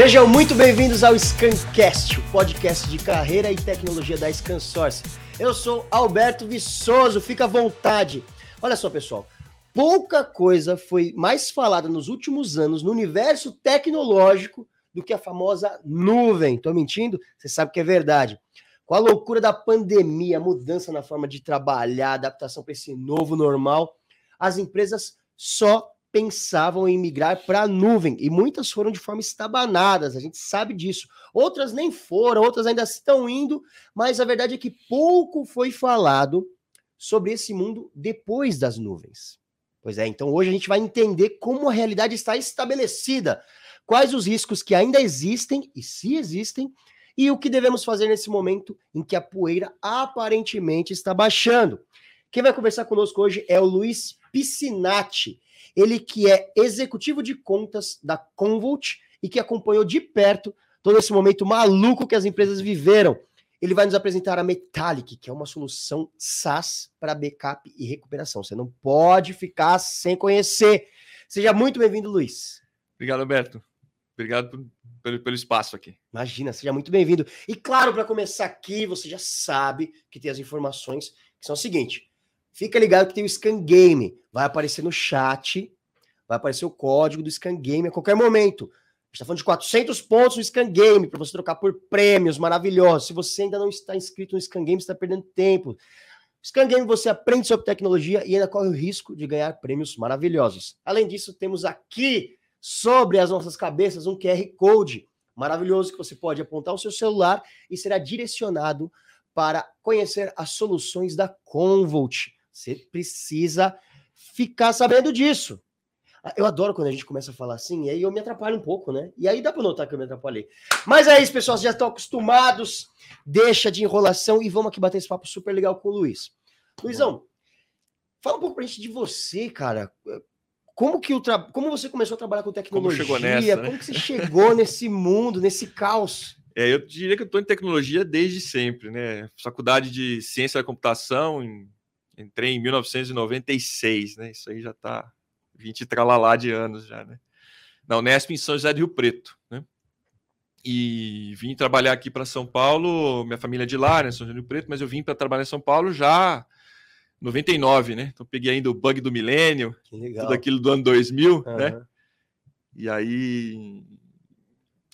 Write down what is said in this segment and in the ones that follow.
Sejam muito bem-vindos ao Scancast, o podcast de carreira e tecnologia da ScanSource. Eu sou Alberto Viçoso, fica à vontade. Olha só, pessoal, pouca coisa foi mais falada nos últimos anos no universo tecnológico do que a famosa nuvem. Tô mentindo? Você sabe que é verdade. Com a loucura da pandemia, a mudança na forma de trabalhar, adaptação para esse novo normal, as empresas só pensavam em migrar para a nuvem e muitas foram de forma estabanadas, a gente sabe disso. Outras nem foram, outras ainda estão indo, mas a verdade é que pouco foi falado sobre esse mundo depois das nuvens. Pois é, então hoje a gente vai entender como a realidade está estabelecida, quais os riscos que ainda existem e se existem, e o que devemos fazer nesse momento em que a poeira aparentemente está baixando. Quem vai conversar conosco hoje é o Luiz Piscinati. Ele que é executivo de contas da Convolt e que acompanhou de perto todo esse momento maluco que as empresas viveram. Ele vai nos apresentar a Metallic, que é uma solução SaaS para backup e recuperação. Você não pode ficar sem conhecer. Seja muito bem-vindo, Luiz. Obrigado, Alberto. Obrigado pelo, pelo espaço aqui. Imagina, seja muito bem-vindo. E claro, para começar aqui, você já sabe que tem as informações que são o seguinte: Fica ligado que tem o Scan Game. Vai aparecer no chat, vai aparecer o código do Scan Game a qualquer momento. A gente está falando de 400 pontos no Scan Game para você trocar por prêmios maravilhosos. Se você ainda não está inscrito no Scan Game, você está perdendo tempo. Scan Game você aprende sobre tecnologia e ainda corre o risco de ganhar prêmios maravilhosos. Além disso, temos aqui sobre as nossas cabeças um QR Code maravilhoso que você pode apontar o seu celular e será direcionado para conhecer as soluções da Convolt. Você precisa ficar sabendo disso. Eu adoro quando a gente começa a falar assim, e aí eu me atrapalho um pouco, né? E aí dá para notar que eu me atrapalhei. Mas é isso, pessoal, vocês já estão acostumados. Deixa de enrolação e vamos aqui bater esse papo super legal com o Luiz. Luizão, fala um pouco pra gente de você, cara. Como que o tra... como você começou a trabalhar com tecnologia? Como, chegou nessa, né? como que você chegou nesse mundo, nesse caos? É, eu diria que eu estou em tecnologia desde sempre, né? Faculdade de Ciência da Computação em Entrei em 1996, né? Isso aí já está 20 tralalá de anos já, né? Na Unesp em São José do Rio Preto, né? E vim trabalhar aqui para São Paulo, minha família é de lá, né? São José do Rio Preto, mas eu vim para trabalhar em São Paulo já 99, né? Então peguei ainda o bug do milênio, tudo aquilo do ano 2000, uhum. né? E aí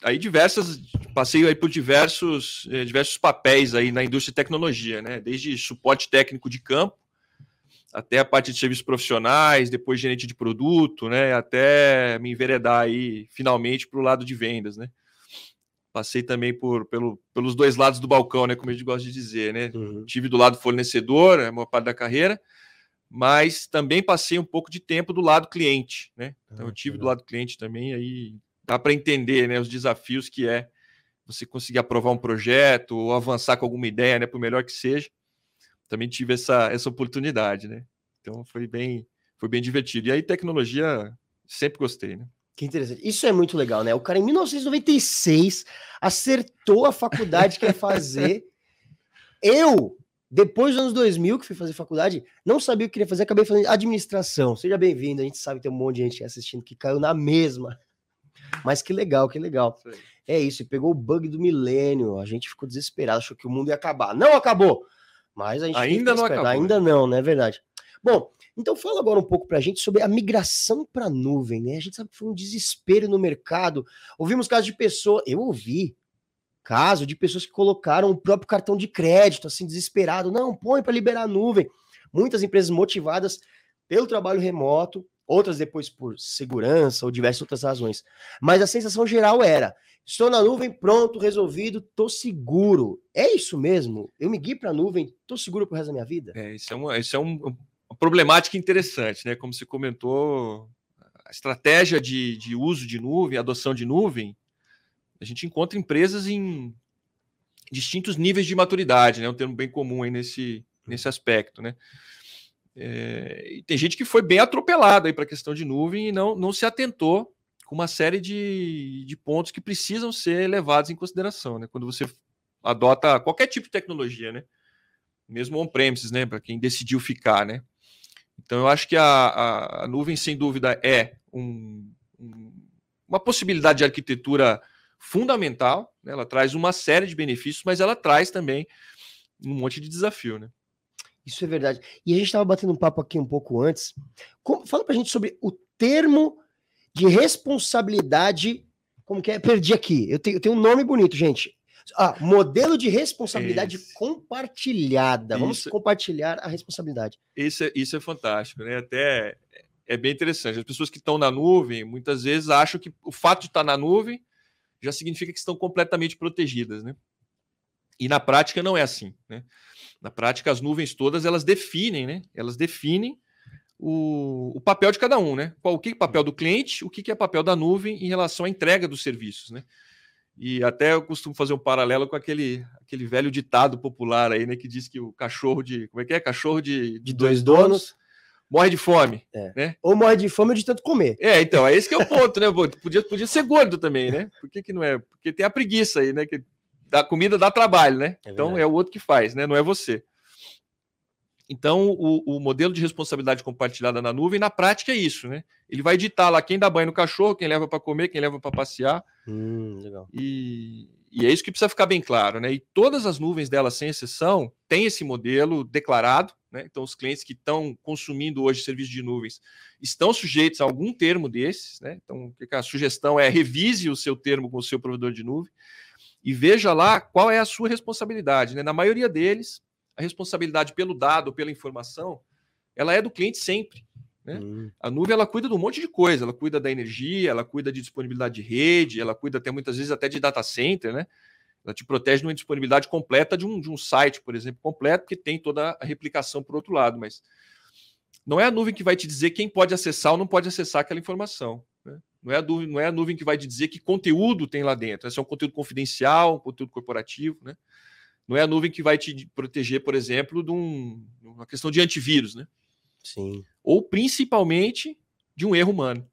aí diversas passei aí por diversos eh, diversos papéis aí na indústria de tecnologia, né? Desde suporte técnico de campo até a parte de serviços profissionais, depois gerente de produto, né? Até me enveredar aí finalmente para o lado de vendas, né? Passei também por, pelo, pelos dois lados do balcão, né? Como a gente gosta de dizer, né? Uhum. Tive do lado fornecedor, a maior parte da carreira, mas também passei um pouco de tempo do lado cliente, né? Então, ah, eu tive do lado cliente também, aí dá para entender, né? Os desafios que é você conseguir aprovar um projeto ou avançar com alguma ideia, né? Por melhor que seja também tive essa, essa oportunidade, né? Então foi bem, foi bem divertido. E aí, tecnologia, sempre gostei, né? Que interessante. Isso é muito legal, né? O cara, em 1996, acertou a faculdade que ia fazer. Eu, depois dos anos 2000, que fui fazer faculdade, não sabia o que queria fazer, acabei fazendo administração. Seja bem-vindo. A gente sabe que tem um monte de gente assistindo que caiu na mesma. Mas que legal, que legal. É isso, pegou o bug do milênio. A gente ficou desesperado, achou que o mundo ia acabar. Não acabou! Mas a gente ainda não acabou. Ainda não, não é verdade. Bom, então fala agora um pouco para a gente sobre a migração para a nuvem, né? A gente sabe que foi um desespero no mercado. Ouvimos casos de pessoas, eu ouvi caso de pessoas que colocaram o próprio cartão de crédito, assim, desesperado. Não, põe para liberar a nuvem. Muitas empresas motivadas pelo trabalho remoto, outras depois por segurança ou diversas outras razões. Mas a sensação geral era: Estou na nuvem, pronto, resolvido, tô seguro. É isso mesmo? Eu me guio para a nuvem, tô seguro pro resto da minha vida? É, isso é, uma, isso é um, uma problemática interessante, né? Como você comentou, a estratégia de, de uso de nuvem, adoção de nuvem, a gente encontra empresas em distintos níveis de maturidade, né? Um termo bem comum aí nesse, nesse aspecto, né? É, tem gente que foi bem atropelada para a questão de nuvem e não, não se atentou com uma série de, de pontos que precisam ser levados em consideração, né? Quando você adota qualquer tipo de tecnologia, né? Mesmo on-premises, né? Para quem decidiu ficar, né? Então, eu acho que a, a, a nuvem, sem dúvida, é um, um, uma possibilidade de arquitetura fundamental, né? ela traz uma série de benefícios, mas ela traz também um monte de desafio, né? Isso é verdade. E a gente estava batendo um papo aqui um pouco antes. Como, fala para a gente sobre o termo de responsabilidade. Como que é? Perdi aqui. Eu tenho, eu tenho um nome bonito, gente. Ah, modelo de responsabilidade Esse. compartilhada. Vamos isso, compartilhar a responsabilidade. Isso é, isso é fantástico, né? Até é bem interessante. As pessoas que estão na nuvem, muitas vezes acham que o fato de estar na nuvem já significa que estão completamente protegidas, né? E na prática não é assim, né? Na prática, as nuvens todas elas definem, né? Elas definem o, o papel de cada um, né? Qual, o que é papel do cliente, o que é papel da nuvem em relação à entrega dos serviços, né? E até eu costumo fazer um paralelo com aquele, aquele velho ditado popular aí, né? Que diz que o cachorro de. Como é que é? Cachorro de, de dois donos morre de fome. É. Né? Ou morre de fome ou de tanto comer. É, então, é esse que é o ponto, né? Podia, podia ser gordo também, né? Por que, que não é? Porque tem a preguiça aí, né? Que a comida dá trabalho, né? É então é o outro que faz, né? Não é você. Então, o, o, modelo de responsabilidade compartilhada na nuvem, na prática, é isso, né? Ele vai ditar lá quem dá banho no cachorro, quem leva para comer, quem leva para passear. Hum, legal. E, e, é isso que precisa ficar bem claro, né? E todas as nuvens dela, sem exceção, têm esse modelo declarado, né? Então, os clientes que estão consumindo hoje serviço de nuvens estão sujeitos a algum termo desses, né? Então, a sugestão é revise o seu termo com o seu provedor de nuvem e veja lá qual é a sua responsabilidade, né? Na maioria deles, a responsabilidade pelo dado, pela informação, ela é do cliente sempre. Né? Hum. A nuvem ela cuida de um monte de coisa, ela cuida da energia, ela cuida de disponibilidade de rede, ela cuida até muitas vezes até de data center, né? Ela te protege de uma disponibilidade completa de um, de um site, por exemplo, completo, que tem toda a replicação por outro lado, mas não é a nuvem que vai te dizer quem pode acessar ou não pode acessar aquela informação. Não, é a nuvem, não é a nuvem que vai te dizer que conteúdo tem lá dentro. Esse é um conteúdo confidencial, um conteúdo corporativo, né? Não é a nuvem que vai te proteger, por exemplo, de um, uma questão de antivírus, né? Sim. Ou principalmente de um erro humano.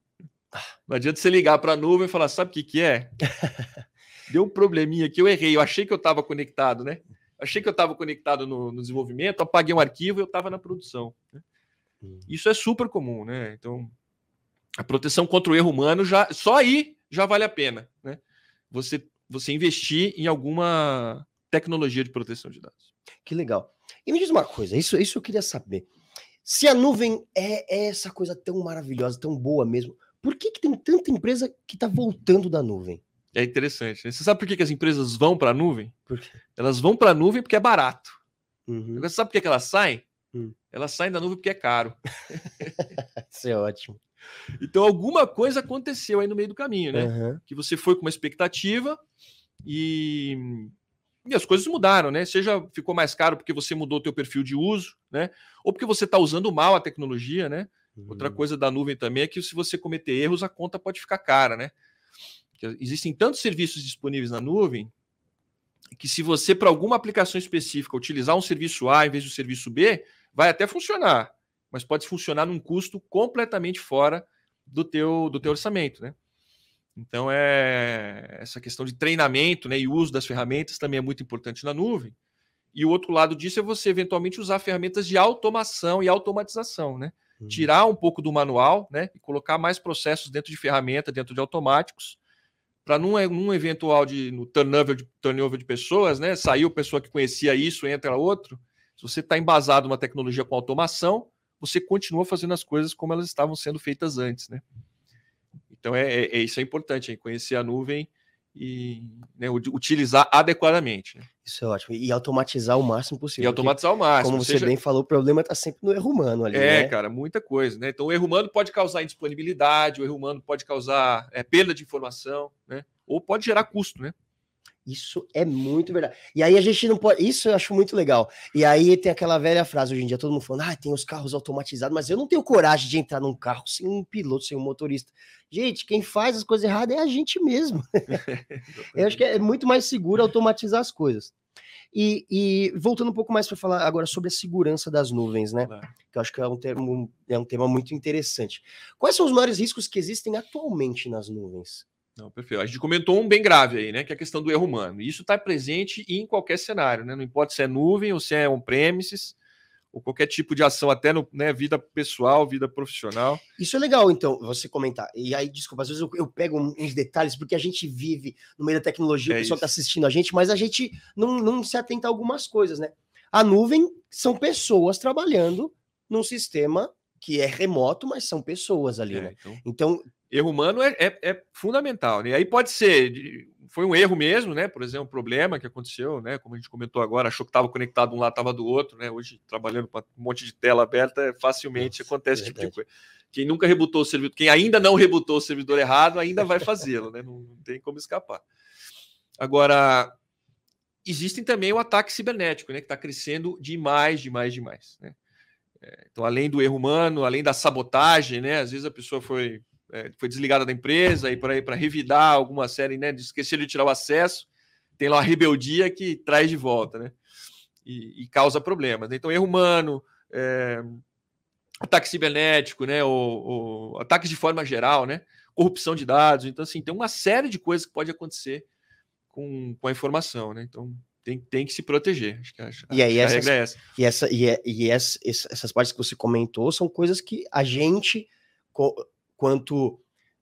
Não adianta você ligar para a nuvem e falar, sabe o que, que é? Deu um probleminha aqui, eu errei, eu achei que eu estava conectado, né? Achei que eu estava conectado no, no, desenvolvimento, apaguei um arquivo e eu estava na produção. Né? Hum. Isso é super comum, né? Então, a proteção contra o erro humano já só aí já vale a pena, né? Você você investir em alguma tecnologia de proteção de dados. Que legal. E me diz uma coisa, isso, isso eu queria saber. Se a nuvem é, é essa coisa tão maravilhosa, tão boa mesmo, por que, que tem tanta empresa que está voltando da nuvem? É interessante. Né? Você sabe por que, que as empresas vão para a nuvem? Elas vão para a nuvem porque é barato. Uhum. Você sabe por que, que elas saem? Uhum. Elas saem da nuvem porque é caro. Isso é ótimo. Então, alguma coisa aconteceu aí no meio do caminho, né? Uhum. Que você foi com uma expectativa e e as coisas mudaram, né? Seja ficou mais caro porque você mudou o teu perfil de uso, né? Ou porque você está usando mal a tecnologia, né? Uhum. Outra coisa da nuvem também é que se você cometer erros, a conta pode ficar cara, né? Existem tantos serviços disponíveis na nuvem que se você, para alguma aplicação específica, utilizar um serviço A em vez do serviço B, vai até funcionar, mas pode funcionar num custo completamente fora do teu, do teu orçamento, né? Então, é essa questão de treinamento né, e uso das ferramentas também é muito importante na nuvem. E o outro lado disso é você eventualmente usar ferramentas de automação e automatização, né? Uhum. Tirar um pouco do manual, né? E colocar mais processos dentro de ferramenta, dentro de automáticos, para num, num eventual de no turnover de turnover de pessoas, né? Saiu pessoa que conhecia isso, entra outro. Se você está embasado numa tecnologia com automação, você continua fazendo as coisas como elas estavam sendo feitas antes, né? Então, é, é, é isso é importante, é conhecer a nuvem e né, utilizar adequadamente. Né? Isso é ótimo. E automatizar o máximo possível. E automatizar o máximo. Como você seja... bem falou, o problema está sempre no erro humano ali. É, né? cara, muita coisa. Né? Então, o erro humano pode causar indisponibilidade, o erro humano pode causar é, perda de informação, né? ou pode gerar custo, né? Isso é muito verdade. E aí a gente não pode. Isso eu acho muito legal. E aí tem aquela velha frase hoje em dia, todo mundo falando, ah, tem os carros automatizados, mas eu não tenho coragem de entrar num carro sem um piloto, sem um motorista. Gente, quem faz as coisas erradas é a gente mesmo. eu acho que é muito mais seguro automatizar as coisas. E, e voltando um pouco mais para falar agora sobre a segurança das nuvens, né? Que eu acho que é um, termo, é um tema muito interessante. Quais são os maiores riscos que existem atualmente nas nuvens? Não, perfeito. A gente comentou um bem grave aí, né? Que é a questão do erro humano. E isso está presente em qualquer cenário, né? Não importa se é nuvem ou se é on-premises, ou qualquer tipo de ação, até no né, vida pessoal, vida profissional. Isso é legal, então, você comentar. E aí, desculpa, às vezes eu, eu pego uns detalhes, porque a gente vive no meio da tecnologia, é o pessoal está assistindo a gente, mas a gente não, não se atenta a algumas coisas, né? A nuvem são pessoas trabalhando num sistema que é remoto, mas são pessoas ali, é, né? Então, então, erro humano é, é, é fundamental. Né? Aí pode ser, foi um erro mesmo, né? Por exemplo, um problema que aconteceu, né? Como a gente comentou agora, achou que estava conectado um lado, estava do outro, né? Hoje, trabalhando com um monte de tela aberta, facilmente Nossa, acontece esse tipo de coisa. Quem nunca rebutou o servidor, quem ainda não rebutou o servidor errado, ainda vai fazê-lo, né? Não, não tem como escapar. Agora, existem também o ataque cibernético, né? Que está crescendo demais, demais, demais. Né? É, então, além do erro humano, além da sabotagem, né? Às vezes a pessoa foi, é, foi desligada da empresa e para para revidar alguma série, né? De esquecer de tirar o acesso, tem lá a rebeldia que traz de volta, né? E, e causa problemas. Né? Então, erro humano, é, ataque cibernético, né? Ou, ou ataques de forma geral, né? Corrupção de dados. Então, assim, tem uma série de coisas que pode acontecer com, com a informação, né? Então, tem, tem que se proteger. Acho que a, e aí, essas, é essa. E, essa, e, é, e essa, essas partes que você comentou são coisas que a gente, quanto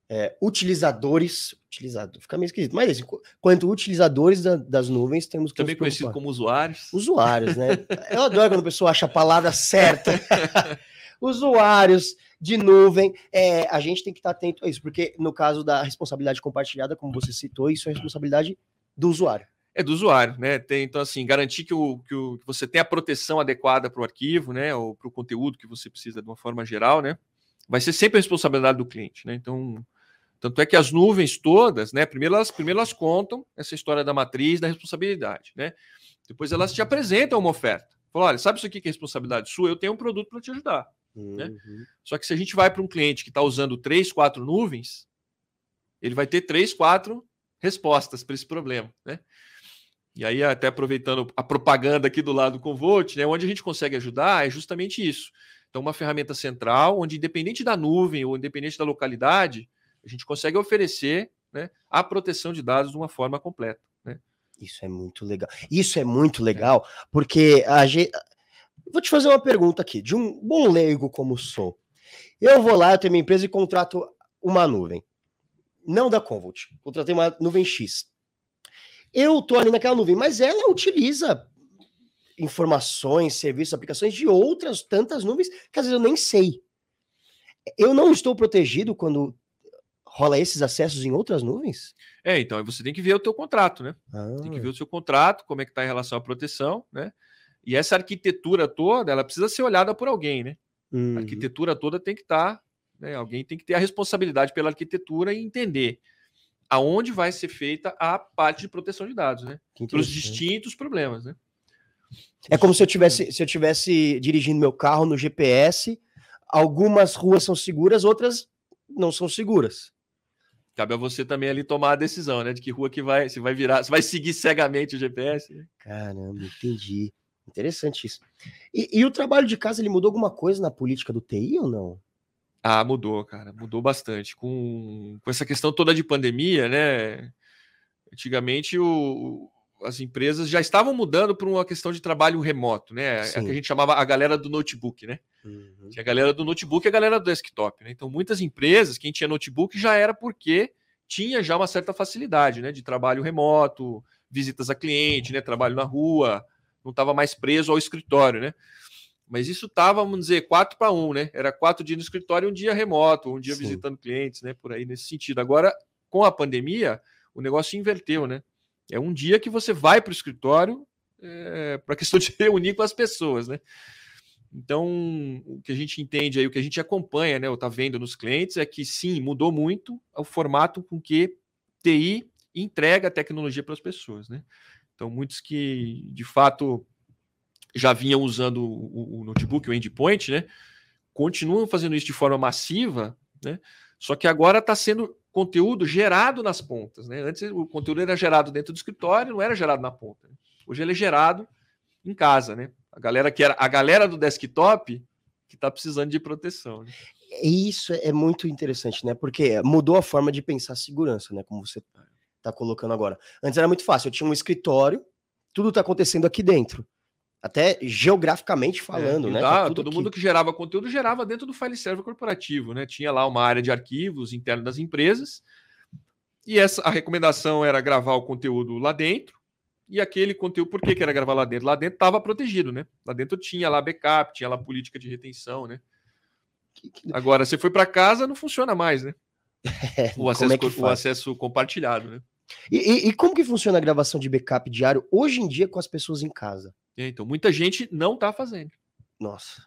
é, utilizadores, utilizador, fica meio esquisito, mas assim, quanto utilizadores da, das nuvens, temos que. Também conhecido como usuários. Usuários, né? Eu adoro quando a pessoa acha a palavra certa. usuários de nuvem, é, a gente tem que estar atento a isso, porque no caso da responsabilidade compartilhada, como você citou, isso é responsabilidade do usuário é do usuário, né? Tem, então, assim, garantir que, o, que, o, que você tenha a proteção adequada para o arquivo, né? Ou para o conteúdo que você precisa de uma forma geral, né? Vai ser sempre a responsabilidade do cliente, né? Então, tanto é que as nuvens todas, né? Primeiro elas, primeiro elas contam essa história da matriz da responsabilidade, né? Depois elas te apresentam uma oferta. Falam, olha, sabe isso aqui que é responsabilidade sua? Eu tenho um produto para te ajudar. Né? Uhum. Né? Só que se a gente vai para um cliente que está usando três, quatro nuvens, ele vai ter três, quatro respostas para esse problema, né? E aí, até aproveitando a propaganda aqui do lado do Convolt, né, onde a gente consegue ajudar é justamente isso. Então, uma ferramenta central, onde, independente da nuvem ou independente da localidade, a gente consegue oferecer né, a proteção de dados de uma forma completa. Né? Isso é muito legal. Isso é muito legal, porque a gente. Vou te fazer uma pergunta aqui, de um bom leigo como sou. Eu vou lá, eu tenho minha empresa e contrato uma nuvem. Não da Convolt, contratei uma nuvem X. Eu tô ali naquela nuvem, mas ela utiliza informações, serviços, aplicações de outras tantas nuvens que às vezes eu nem sei. Eu não estou protegido quando rola esses acessos em outras nuvens? É, então você tem que ver o teu contrato, né? Ah. Tem que ver o seu contrato, como é que está em relação à proteção, né? E essa arquitetura toda, ela precisa ser olhada por alguém, né? Uhum. A arquitetura toda tem que estar, tá, né? Alguém tem que ter a responsabilidade pela arquitetura e entender aonde vai ser feita a parte de proteção de dados, né? Para os distintos problemas, né? É como se eu tivesse, se eu tivesse dirigindo meu carro no GPS, algumas ruas são seguras, outras não são seguras. Cabe a você também ali tomar a decisão, né? De que rua que vai, se vai virar, se vai seguir cegamente o GPS. Né? Caramba, entendi. Interessante isso. E, e, o trabalho de casa, ele mudou alguma coisa na política do TI ou não? Ah, mudou, cara, mudou bastante. Com, com essa questão toda de pandemia, né? Antigamente o, as empresas já estavam mudando para uma questão de trabalho remoto, né? Sim. É que a gente chamava a galera do notebook, né? Uhum. A galera do notebook e a galera do desktop, né? Então, muitas empresas, quem tinha notebook já era porque tinha já uma certa facilidade, né? De trabalho remoto, visitas a cliente, né? Trabalho na rua, não estava mais preso ao escritório, né? Mas isso estava, vamos dizer, quatro para um, né? Era quatro dias no escritório e um dia remoto, um dia Sim. visitando clientes, né? Por aí nesse sentido. Agora, com a pandemia, o negócio inverteu, né? É um dia que você vai para o escritório é, para a questão de reunir com as pessoas, né? Então, o que a gente entende aí, o que a gente acompanha, né, ou está vendo nos clientes, é que sim, mudou muito o formato com que TI entrega tecnologia para as pessoas, né? Então, muitos que de fato já vinham usando o, o notebook, o endpoint, né? Continuam fazendo isso de forma massiva, né? Só que agora está sendo conteúdo gerado nas pontas, né? Antes o conteúdo era gerado dentro do escritório, não era gerado na ponta. Né? Hoje ele é gerado em casa, né? A galera que era a galera do desktop que está precisando de proteção. Né? Isso é muito interessante, né? Porque mudou a forma de pensar segurança, né? Como você está colocando agora. Antes era muito fácil, eu tinha um escritório, tudo está acontecendo aqui dentro. Até geograficamente falando, é, né? Tá, tá todo aqui. mundo que gerava conteúdo gerava dentro do file server corporativo, né? Tinha lá uma área de arquivos interna das empresas. E essa a recomendação era gravar o conteúdo lá dentro. E aquele conteúdo, por que, que era gravar lá dentro? Lá dentro estava protegido, né? Lá dentro tinha lá backup, tinha lá política de retenção, né? Agora, você foi para casa, não funciona mais, né? É, o, acesso, é o acesso compartilhado, né? E, e, e, como que funciona a gravação de backup diário hoje em dia com as pessoas em casa? Então, muita gente não está fazendo. Nossa.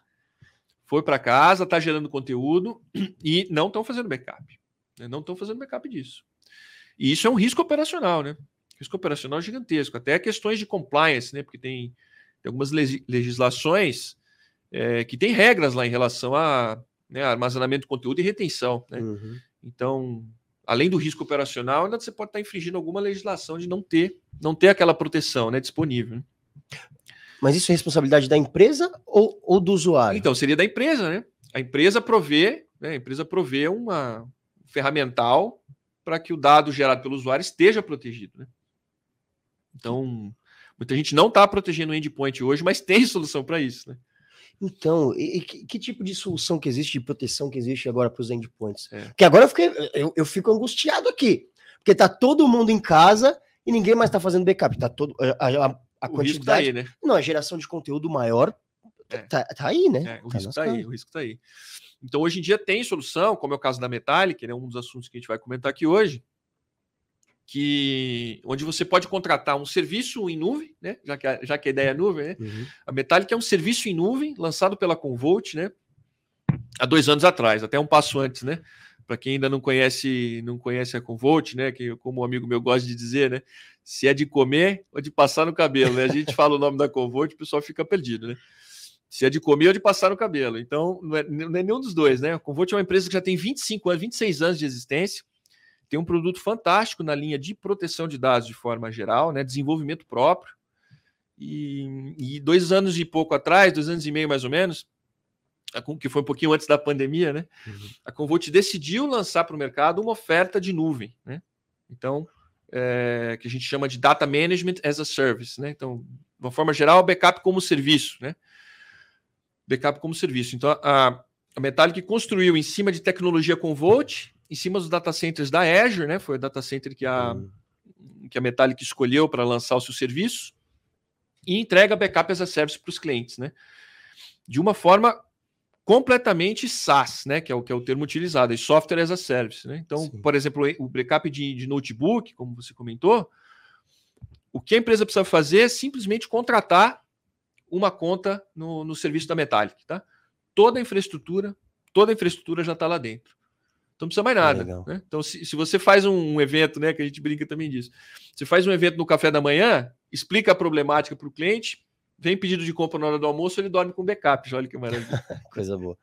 Foi para casa, está gerando conteúdo e não estão fazendo backup. Né? Não estão fazendo backup disso. E isso é um risco operacional, né? Risco operacional gigantesco. Até questões de compliance, né? Porque tem, tem algumas legislações é, que têm regras lá em relação a né, armazenamento de conteúdo e retenção. Né? Uhum. Então, além do risco operacional, ainda você pode estar infringindo alguma legislação de não ter, não ter aquela proteção né, disponível. Mas isso é responsabilidade da empresa ou, ou do usuário? Então, seria da empresa, né? A empresa provê, né, a empresa provê uma ferramental para que o dado gerado pelo usuário esteja protegido. Né? Então, muita gente não está protegendo o endpoint hoje, mas tem solução para isso. Né? Então, e, e que, que, tipo de solução que existe, de proteção que existe agora para os endpoints? É. Porque agora eu, fiquei, eu, eu, fico angustiado aqui, porque tá todo mundo em casa e ninguém mais está fazendo backup. Tá todo, a, a, a tá quantidade. Tá aí, né? Não, a geração de conteúdo maior é. tá, tá, aí, né? É, o, tá risco tá aí, o risco tá aí. Então, hoje em dia tem solução, como é o caso da Metallic, né, um dos assuntos que a gente vai comentar aqui hoje, que onde você pode contratar um serviço em nuvem, né? Já que a, já que a ideia é nuvem, né? Uhum. A Metallic é um serviço em nuvem lançado pela Convolt, né? Há dois anos atrás, até um passo antes, né? Para quem ainda não conhece, não conhece a Convolt, né? Que como um amigo meu gosta de dizer, né? Se é de comer ou de passar no cabelo, né? A gente fala o nome da Convolt, o pessoal fica perdido, né? Se é de comer ou de passar no cabelo. Então, não é, não é nenhum dos dois, né? A Convolt é uma empresa que já tem 25 anos, 26 anos de existência tem um produto fantástico na linha de proteção de dados de forma geral, né? Desenvolvimento próprio. E, e dois anos e pouco atrás, dois anos e meio mais ou menos, que foi um pouquinho antes da pandemia, né? Uhum. A Convolt decidiu lançar para o mercado uma oferta de nuvem, né? Então, é, que a gente chama de Data Management as a Service, né? Então, de uma forma geral, backup como serviço, né? Backup como serviço. Então, a, a Metallic construiu em cima de tecnologia Convolt em cima dos data centers da Azure, né? Foi o data center que a, uhum. que a Metallic escolheu para lançar o seu serviço e entrega backup as a service para os clientes, né? De uma forma completamente SaaS, né? Que é o que é o termo utilizado, é software as a service, né? Então, Sim. por exemplo, o backup de, de notebook, como você comentou, o que a empresa precisa fazer é simplesmente contratar uma conta no, no serviço da Metallic, tá? Toda a infraestrutura, toda a infraestrutura já está lá dentro. Então não precisa mais nada. Né? Então, se, se você faz um, um, evento, né? Que a gente brinca também disso. Você faz um evento no café da manhã, explica a problemática para o cliente, vem pedido de compra na hora do almoço, ele dorme com backup. Olha que maravilha. Coisa boa.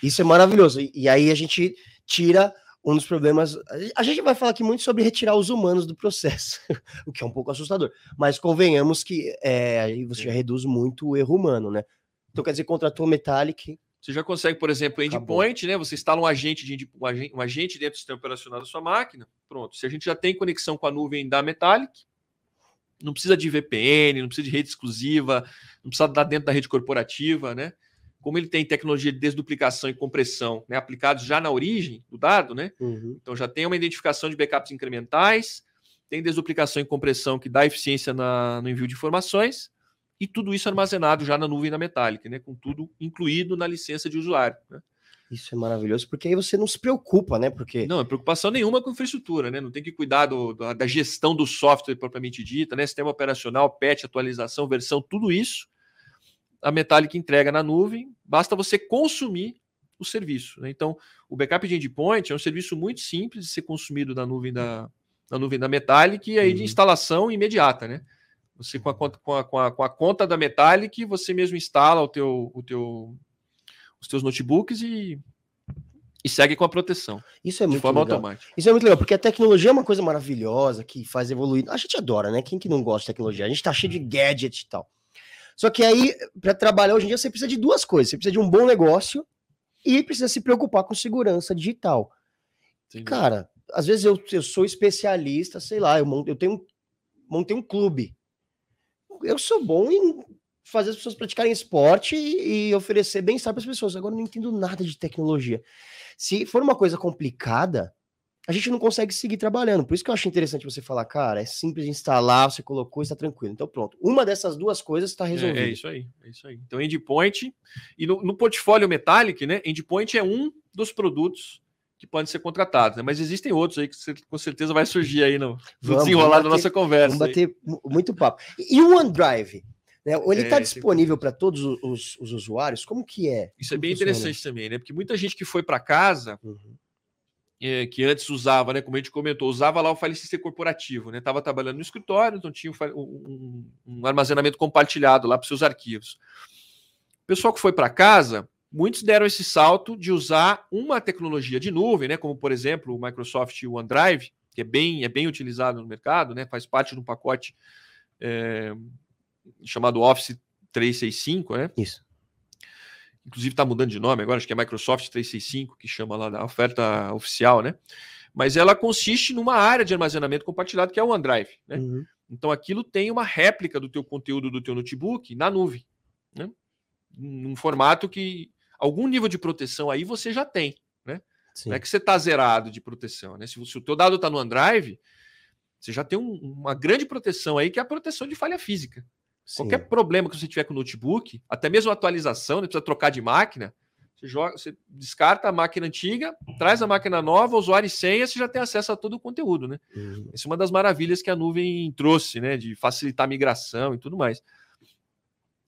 Isso é maravilhoso. E, e, aí a gente tira um dos problemas. A gente vai falar aqui muito sobre retirar os humanos do processo, o que é um pouco assustador. Mas convenhamos que é, aí você já reduz muito o erro humano, né? Então, quer dizer, contratou Metallic, você já consegue, por exemplo, endpoint, né? Você instala um agente, de, um agente, um agente dentro do sistema operacional da sua máquina. Pronto. Se a gente já tem conexão com a nuvem da Metallic, não precisa de VPN, não precisa de rede exclusiva, não precisa dar dentro da rede corporativa, né? Como ele tem tecnologia de desduplicação e compressão, né, aplicados já na origem do dado, né? Uhum. Então já tem uma identificação de backups incrementais, tem desduplicação e compressão que dá eficiência na, no envio de informações e tudo isso armazenado já na nuvem da Metallic, né? Com tudo incluído na licença de usuário. Né? Isso é maravilhoso, porque aí você não se preocupa, né? Porque. Não, é preocupação nenhuma com infraestrutura, né? Não tem que cuidar do, da gestão do software propriamente dita, né? Sistema operacional, patch, atualização, versão, tudo isso a Metallic entrega na nuvem, basta você consumir o serviço. Né? Então, o backup de endpoint é um serviço muito simples de ser consumido na nuvem da, na nuvem da Metallic e aí uhum. de instalação imediata, né? Você com a conta, com a, com a, com a conta da Metallic, você mesmo instala o teu, o teu, os teus notebooks e, e segue com a proteção. Isso é muito de forma legal. automática. Isso é muito legal, porque a tecnologia é uma coisa maravilhosa que faz evoluir. A gente adora, né? Quem que não gosta de tecnologia? A gente tá cheio de gadget e tal. Só que aí, para trabalhar hoje em dia, você precisa de duas coisas. Você precisa de um bom negócio e precisa se preocupar com segurança digital. Entendi. Cara, às vezes eu, eu sou especialista, sei lá, eu, monto, eu tenho montei um clube eu sou bom em fazer as pessoas praticarem esporte e, e oferecer bem-estar para as pessoas. Agora eu não entendo nada de tecnologia. Se for uma coisa complicada, a gente não consegue seguir trabalhando. Por isso que eu acho interessante você falar, cara, é simples de instalar, você colocou, está tranquilo. Então pronto. Uma dessas duas coisas está resolvida. É, é, isso aí, é isso aí. Então endpoint e no, no portfólio Metallic, né? Endpoint é um dos produtos que podem ser contratados, né? Mas existem outros aí que você, com certeza vai surgir aí no, no desenrolar da nossa conversa. Vamos bater aí. muito papo. E o OneDrive? Né? Ele está é, disponível para todos os, os, usuários? Como que é? Isso é bem interessante também, né? Porque muita gente que foi para casa, uhum. é, que antes usava, né? Como a gente comentou, usava lá o file system corporativo, né? Estava trabalhando no escritório, então tinha um, um, um armazenamento compartilhado lá para seus arquivos. O pessoal que foi para casa, muitos deram esse salto de usar uma tecnologia de nuvem, né? Como por exemplo o Microsoft OneDrive, que é bem, é bem utilizado no mercado, né? Faz parte de um pacote. É, chamado Office 365, né? Isso. Inclusive está mudando de nome agora, acho que é Microsoft 365, que chama lá da oferta oficial, né? Mas ela consiste numa área de armazenamento compartilhado que é o OneDrive, né? Uhum. Então aquilo tem uma réplica do teu conteúdo do teu notebook na nuvem, né? Num formato que algum nível de proteção aí você já tem, né? Sim. Não é que você está zerado de proteção, né? Se, se o teu dado está no OneDrive, você já tem um, uma grande proteção aí, que é a proteção de falha física. Sim. Qualquer problema que você tiver com o notebook, até mesmo atualização, né, precisa trocar de máquina, você, joga, você descarta a máquina antiga, traz a máquina nova, usuário e senha, você já tem acesso a todo o conteúdo, né? Uhum. Essa é uma das maravilhas que a nuvem trouxe, né? De facilitar a migração e tudo mais.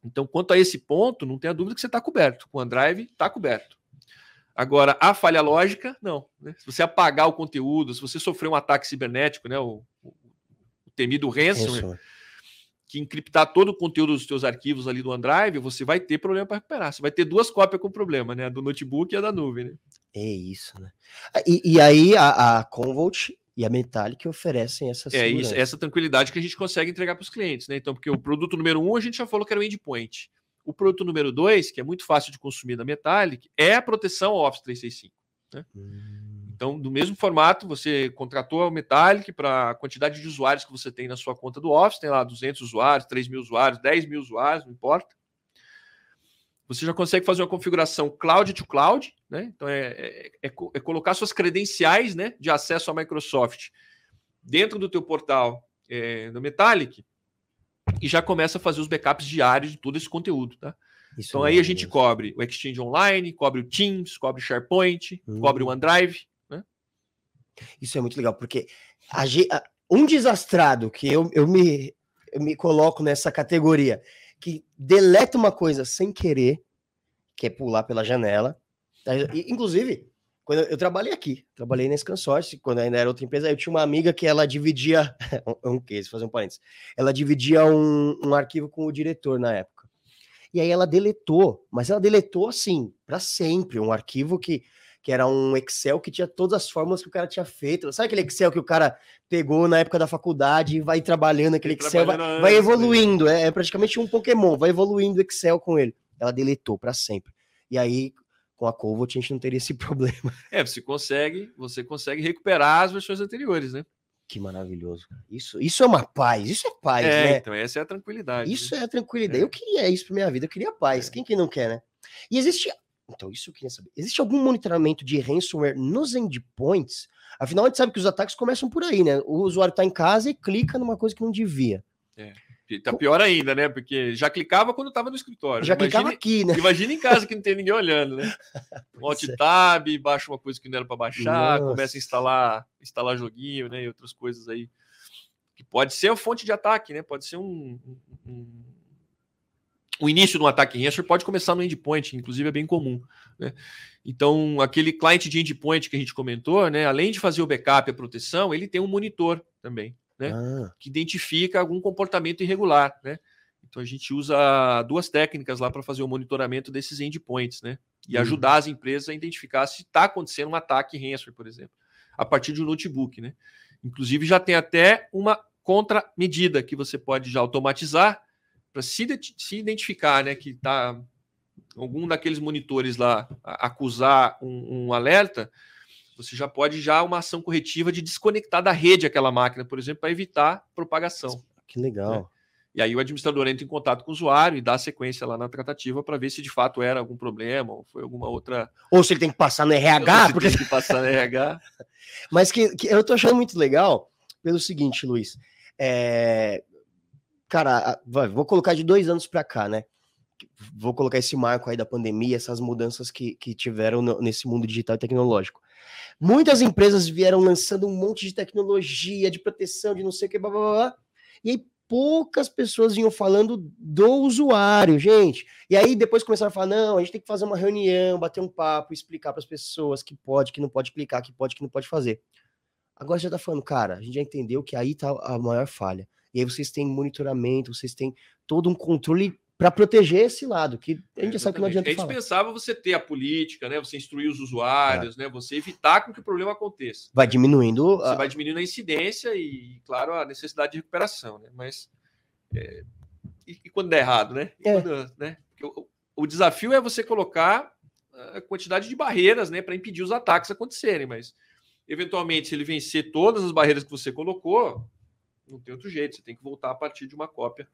Então, quanto a esse ponto, não tenha dúvida que você está coberto. Com o OneDrive, está coberto. Agora, a falha lógica, não. Né? Se você apagar o conteúdo, se você sofrer um ataque cibernético, né? O, o, o temido ransomware, que encriptar todo o conteúdo dos seus arquivos ali do OneDrive, você vai ter problema para recuperar. Você vai ter duas cópias com problema, né? A do notebook e a da nuvem, né? É isso, né? Ah, e, e aí a, a Convolt e a Metallic oferecem essa É isso, essa tranquilidade que a gente consegue entregar para os clientes, né? Então, porque o produto número um a gente já falou que era o endpoint. O produto número dois, que é muito fácil de consumir da Metallic, é a proteção Office 365. Né? Hum. Então, do mesmo formato, você contratou o Metallic para a quantidade de usuários que você tem na sua conta do Office, tem lá 200 usuários, 3 mil usuários, 10 mil usuários, não importa. Você já consegue fazer uma configuração cloud to cloud, né? Então, é, é, é, é colocar suas credenciais né, de acesso à Microsoft dentro do teu portal é, no Metallic e já começa a fazer os backups diários de todo esse conteúdo, tá? Isso então aí a gente cobre o Exchange Online, cobre o Teams, cobre o SharePoint, hum. cobre o OneDrive, isso é muito legal, porque a, um desastrado que eu, eu, me, eu me coloco nessa categoria, que deleta uma coisa sem querer, que é pular pela janela. Tá? Inclusive, quando eu, trabalhei aqui, trabalhei nesse consórcio, quando ainda era outra empresa, eu tinha uma amiga que ela dividia, um, um case, fazer um parênteses, ela dividia um, um arquivo com o diretor na época. E aí ela deletou, mas ela deletou assim, para sempre, um arquivo que que era um Excel que tinha todas as fórmulas que o cara tinha feito. Sabe aquele Excel que o cara pegou na época da faculdade e vai trabalhando aquele Excel, vai, vai, né? evoluindo, é, é, praticamente um Pokémon, vai evoluindo o Excel com ele. Ela deletou para sempre. E aí, com a Covot, a gente não teria esse problema. É, você consegue, você consegue recuperar as versões anteriores, né? Que maravilhoso. Isso, isso é uma paz, isso é paz, é, né? Então, essa é a tranquilidade. Isso né? é a tranquilidade. É. Eu queria isso para minha vida, eu queria paz. É. Quem que não quer, né? E existe então, isso eu queria saber. Existe algum monitoramento de ransomware nos endpoints? Afinal, a gente sabe que os ataques começam por aí, né? O usuário está em casa e clica numa coisa que não devia. É. Tá pior ainda, né? Porque já clicava quando estava no escritório. Já imagine, clicava aqui, né? Imagina em casa que não tem ninguém olhando, né? Alt é. tab, baixa uma coisa que não era para baixar, Nossa. começa a instalar, instalar joguinho, né? E outras coisas aí. Que pode ser a fonte de ataque, né? Pode ser um, um o início de um ataque ransomware pode começar no endpoint, inclusive é bem comum. Né? Então, aquele cliente de endpoint que a gente comentou, né, além de fazer o backup e a proteção, ele tem um monitor também, né, ah. que identifica algum comportamento irregular. Né? Então, a gente usa duas técnicas lá para fazer o monitoramento desses endpoints né, e hum. ajudar as empresas a identificar se está acontecendo um ataque ransomware, por exemplo, a partir de um notebook. Né? Inclusive, já tem até uma contramedida que você pode já automatizar para se, se, identificar né, que está algum daqueles monitores lá acusar um, um, alerta, você já pode já uma ação corretiva de desconectar da rede aquela máquina, por exemplo, para evitar propagação. Que legal. Né? E aí o administrador entra em contato com o usuário e dá sequência lá na tratativa para ver se de fato era algum problema ou foi alguma outra. Ou se ele tem que passar no RH. Porque... Tem que passar no RH. Mas que, que, eu tô achando muito legal pelo seguinte, Luiz. É... Cara, vou colocar de dois anos para cá, né? Vou colocar esse marco aí da pandemia, essas mudanças que, que tiveram no, nesse mundo digital e tecnológico. Muitas empresas vieram lançando um monte de tecnologia, de proteção, de não sei o que, blá, blá, blá. E aí, poucas pessoas vinham falando do usuário, gente. E aí depois começaram a falar: não, a gente tem que fazer uma reunião, bater um papo, explicar para as pessoas que pode, que não pode clicar, que pode, que não pode fazer. Agora já tá falando, cara, a gente já entendeu que aí tá a maior falha. E aí vocês têm monitoramento, vocês têm todo um controle para proteger esse lado, que a gente é, sabe que não adianta falar. A gente pensava você ter a política, né? Você instruir os usuários, é. né? Você evitar com que o problema aconteça. Vai diminuindo. Você a... vai diminuindo a incidência e, claro, a necessidade de recuperação, né? Mas é... e, e, quando der errado, né? É. Quando, né? O, o, desafio é você colocar a quantidade de barreiras, né, para impedir os ataques acontecerem, mas eventualmente se ele vencer todas as barreiras que você colocou, não tem outro jeito, você tem que voltar a partir de uma cópia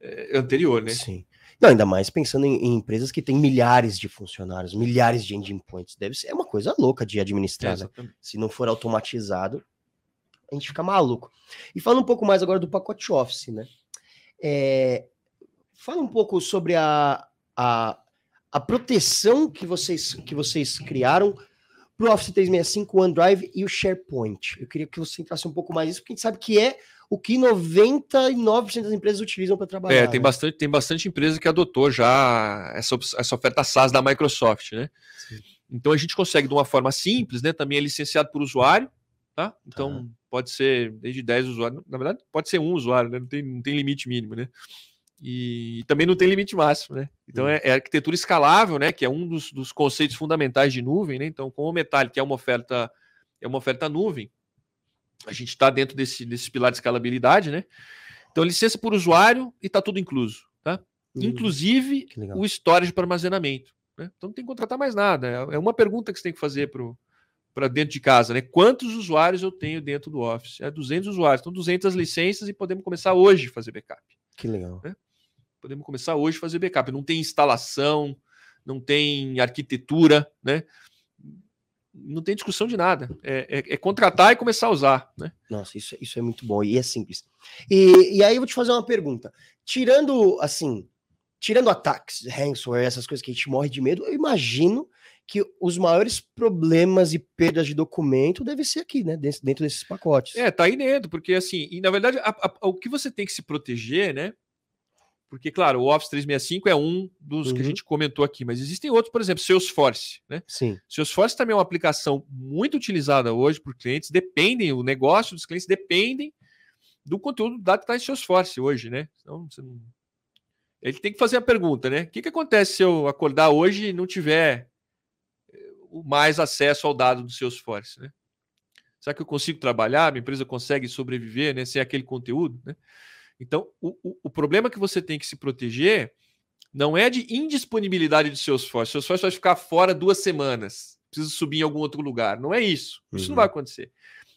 é, anterior, né? Sim. Não, ainda mais pensando em, em, empresas que têm milhares de funcionários, milhares de engine points. Deve ser uma coisa louca de administrar. É, né? Se não for automatizado, a gente fica maluco. E falando um pouco mais agora do pacote Office, né? É, fala um pouco sobre a, a, a proteção que vocês, que vocês criaram para o Office 365, o OneDrive e o SharePoint. Eu queria que você entrasse um pouco mais nisso, porque a gente sabe que é o que 99% das empresas utilizam para trabalhar. É, tem, né? bastante, tem bastante empresa que adotou já essa, essa oferta SaaS da Microsoft, né? Sim. Então a gente consegue de uma forma simples, né? Também é licenciado por usuário, tá? Então tá. pode ser desde 10 usuários, na verdade pode ser um usuário, né? Não tem, não tem limite mínimo, né? E também não tem limite máximo, né? Então é, é, arquitetura escalável, né? Que é um dos, dos conceitos fundamentais de nuvem, né? Então, com o Metallic é uma oferta é uma oferta nuvem, a gente está dentro desse, desse pilar de escalabilidade, né? Então, licença por usuário e está tudo incluso, tá? Uhum. Inclusive o storage para armazenamento. Né? Então não tem que contratar mais nada. É, é uma pergunta que você tem que fazer para dentro de casa, né? Quantos usuários eu tenho dentro do Office? É 200 usuários, então 200 licenças e podemos começar hoje a fazer backup. Que legal. Né? Podemos começar hoje a fazer backup. Não tem instalação, não tem arquitetura, né? não tem discussão de nada. É, é, é, contratar e começar a usar. Né? Nossa, isso, isso é muito bom e é simples. E, e aí eu vou te fazer uma pergunta. Tirando, assim, tirando ataques, ransomware, essas coisas que a gente morre de medo, eu imagino que os maiores problemas e perdas de documento devem ser aqui, né? Dentro, dentro desses pacotes. É, tá aí dentro, porque assim, e na verdade, a, a, o que você tem que se proteger, né? Porque, claro, o Office 365 é um dos uhum. que a uhum. gente comentou aqui, mas existem outros, por exemplo, Salesforce, né? Sim. Salesforce também é uma aplicação muito utilizada hoje por clientes, dependem, o negócio dos clientes dependem do conteúdo dado que está em Salesforce hoje, né? Então, não... Ele tem que fazer a pergunta, né? O que, que acontece se eu acordar hoje e não tiver eh, mais acesso ao dado do Salesforce, né? Será que eu consigo trabalhar? Minha empresa consegue sobreviver, né? Sem aquele conteúdo, né? Então, o, o, o, problema que você tem que se proteger não é de indisponibilidade de seus esforço. Seu esforço vai ficar fora duas semanas, precisa subir em algum outro lugar. Não é isso. Isso uhum. não vai acontecer.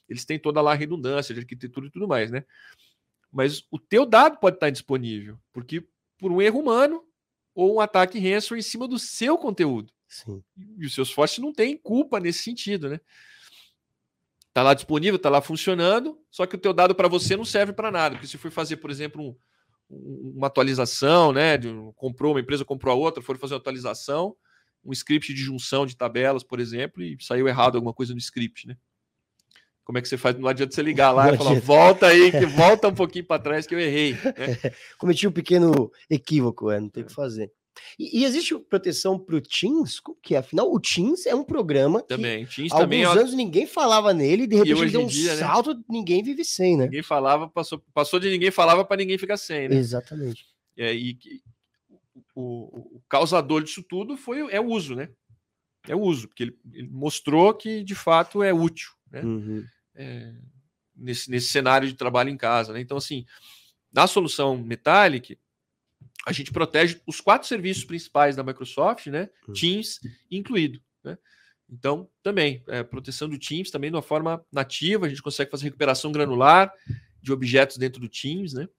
Eles têm toda lá a redundância de arquitetura e tudo mais, né? Mas o teu dado pode estar indisponível, porque por um erro humano ou um ataque ransomware em cima do seu conteúdo. Sim. E os seus fortes não têm culpa nesse sentido, né? Está lá disponível, está lá funcionando, só que o teu dado para você não serve para nada. Porque se for fazer, por exemplo, um, uma atualização, né? De, comprou uma empresa, comprou a outra, for fazer uma atualização, um script de junção de tabelas, por exemplo, e saiu errado alguma coisa no script, né? Como é que você faz? Não adianta você ligar lá e falar, volta aí, que volta um pouquinho para trás que eu errei. Né? Cometi um pequeno equívoco, é, não tem o que fazer. E, e existe proteção para o Teams? que é? Afinal, o Teams é um programa também. que Teams há também, alguns anos ninguém falava nele, de repente ele deu um dia, né? salto, né? ninguém vive sem, né? Ninguém falava, passou, passou de ninguém falava para ninguém ficar sem, né? Exatamente. É, e o, o, causador disso tudo foi é o uso, né? É o uso, porque ele, ele mostrou que de fato é útil, né? Uhum. É, nesse, nesse cenário de trabalho em casa, né? Então, assim, na solução Metallic, a gente protege os quatro serviços principais da Microsoft, né? Hum. Teams incluído, né? Então, também, é, proteção do Teams também de uma forma nativa, a gente consegue fazer recuperação granular de objetos dentro do Teams, né?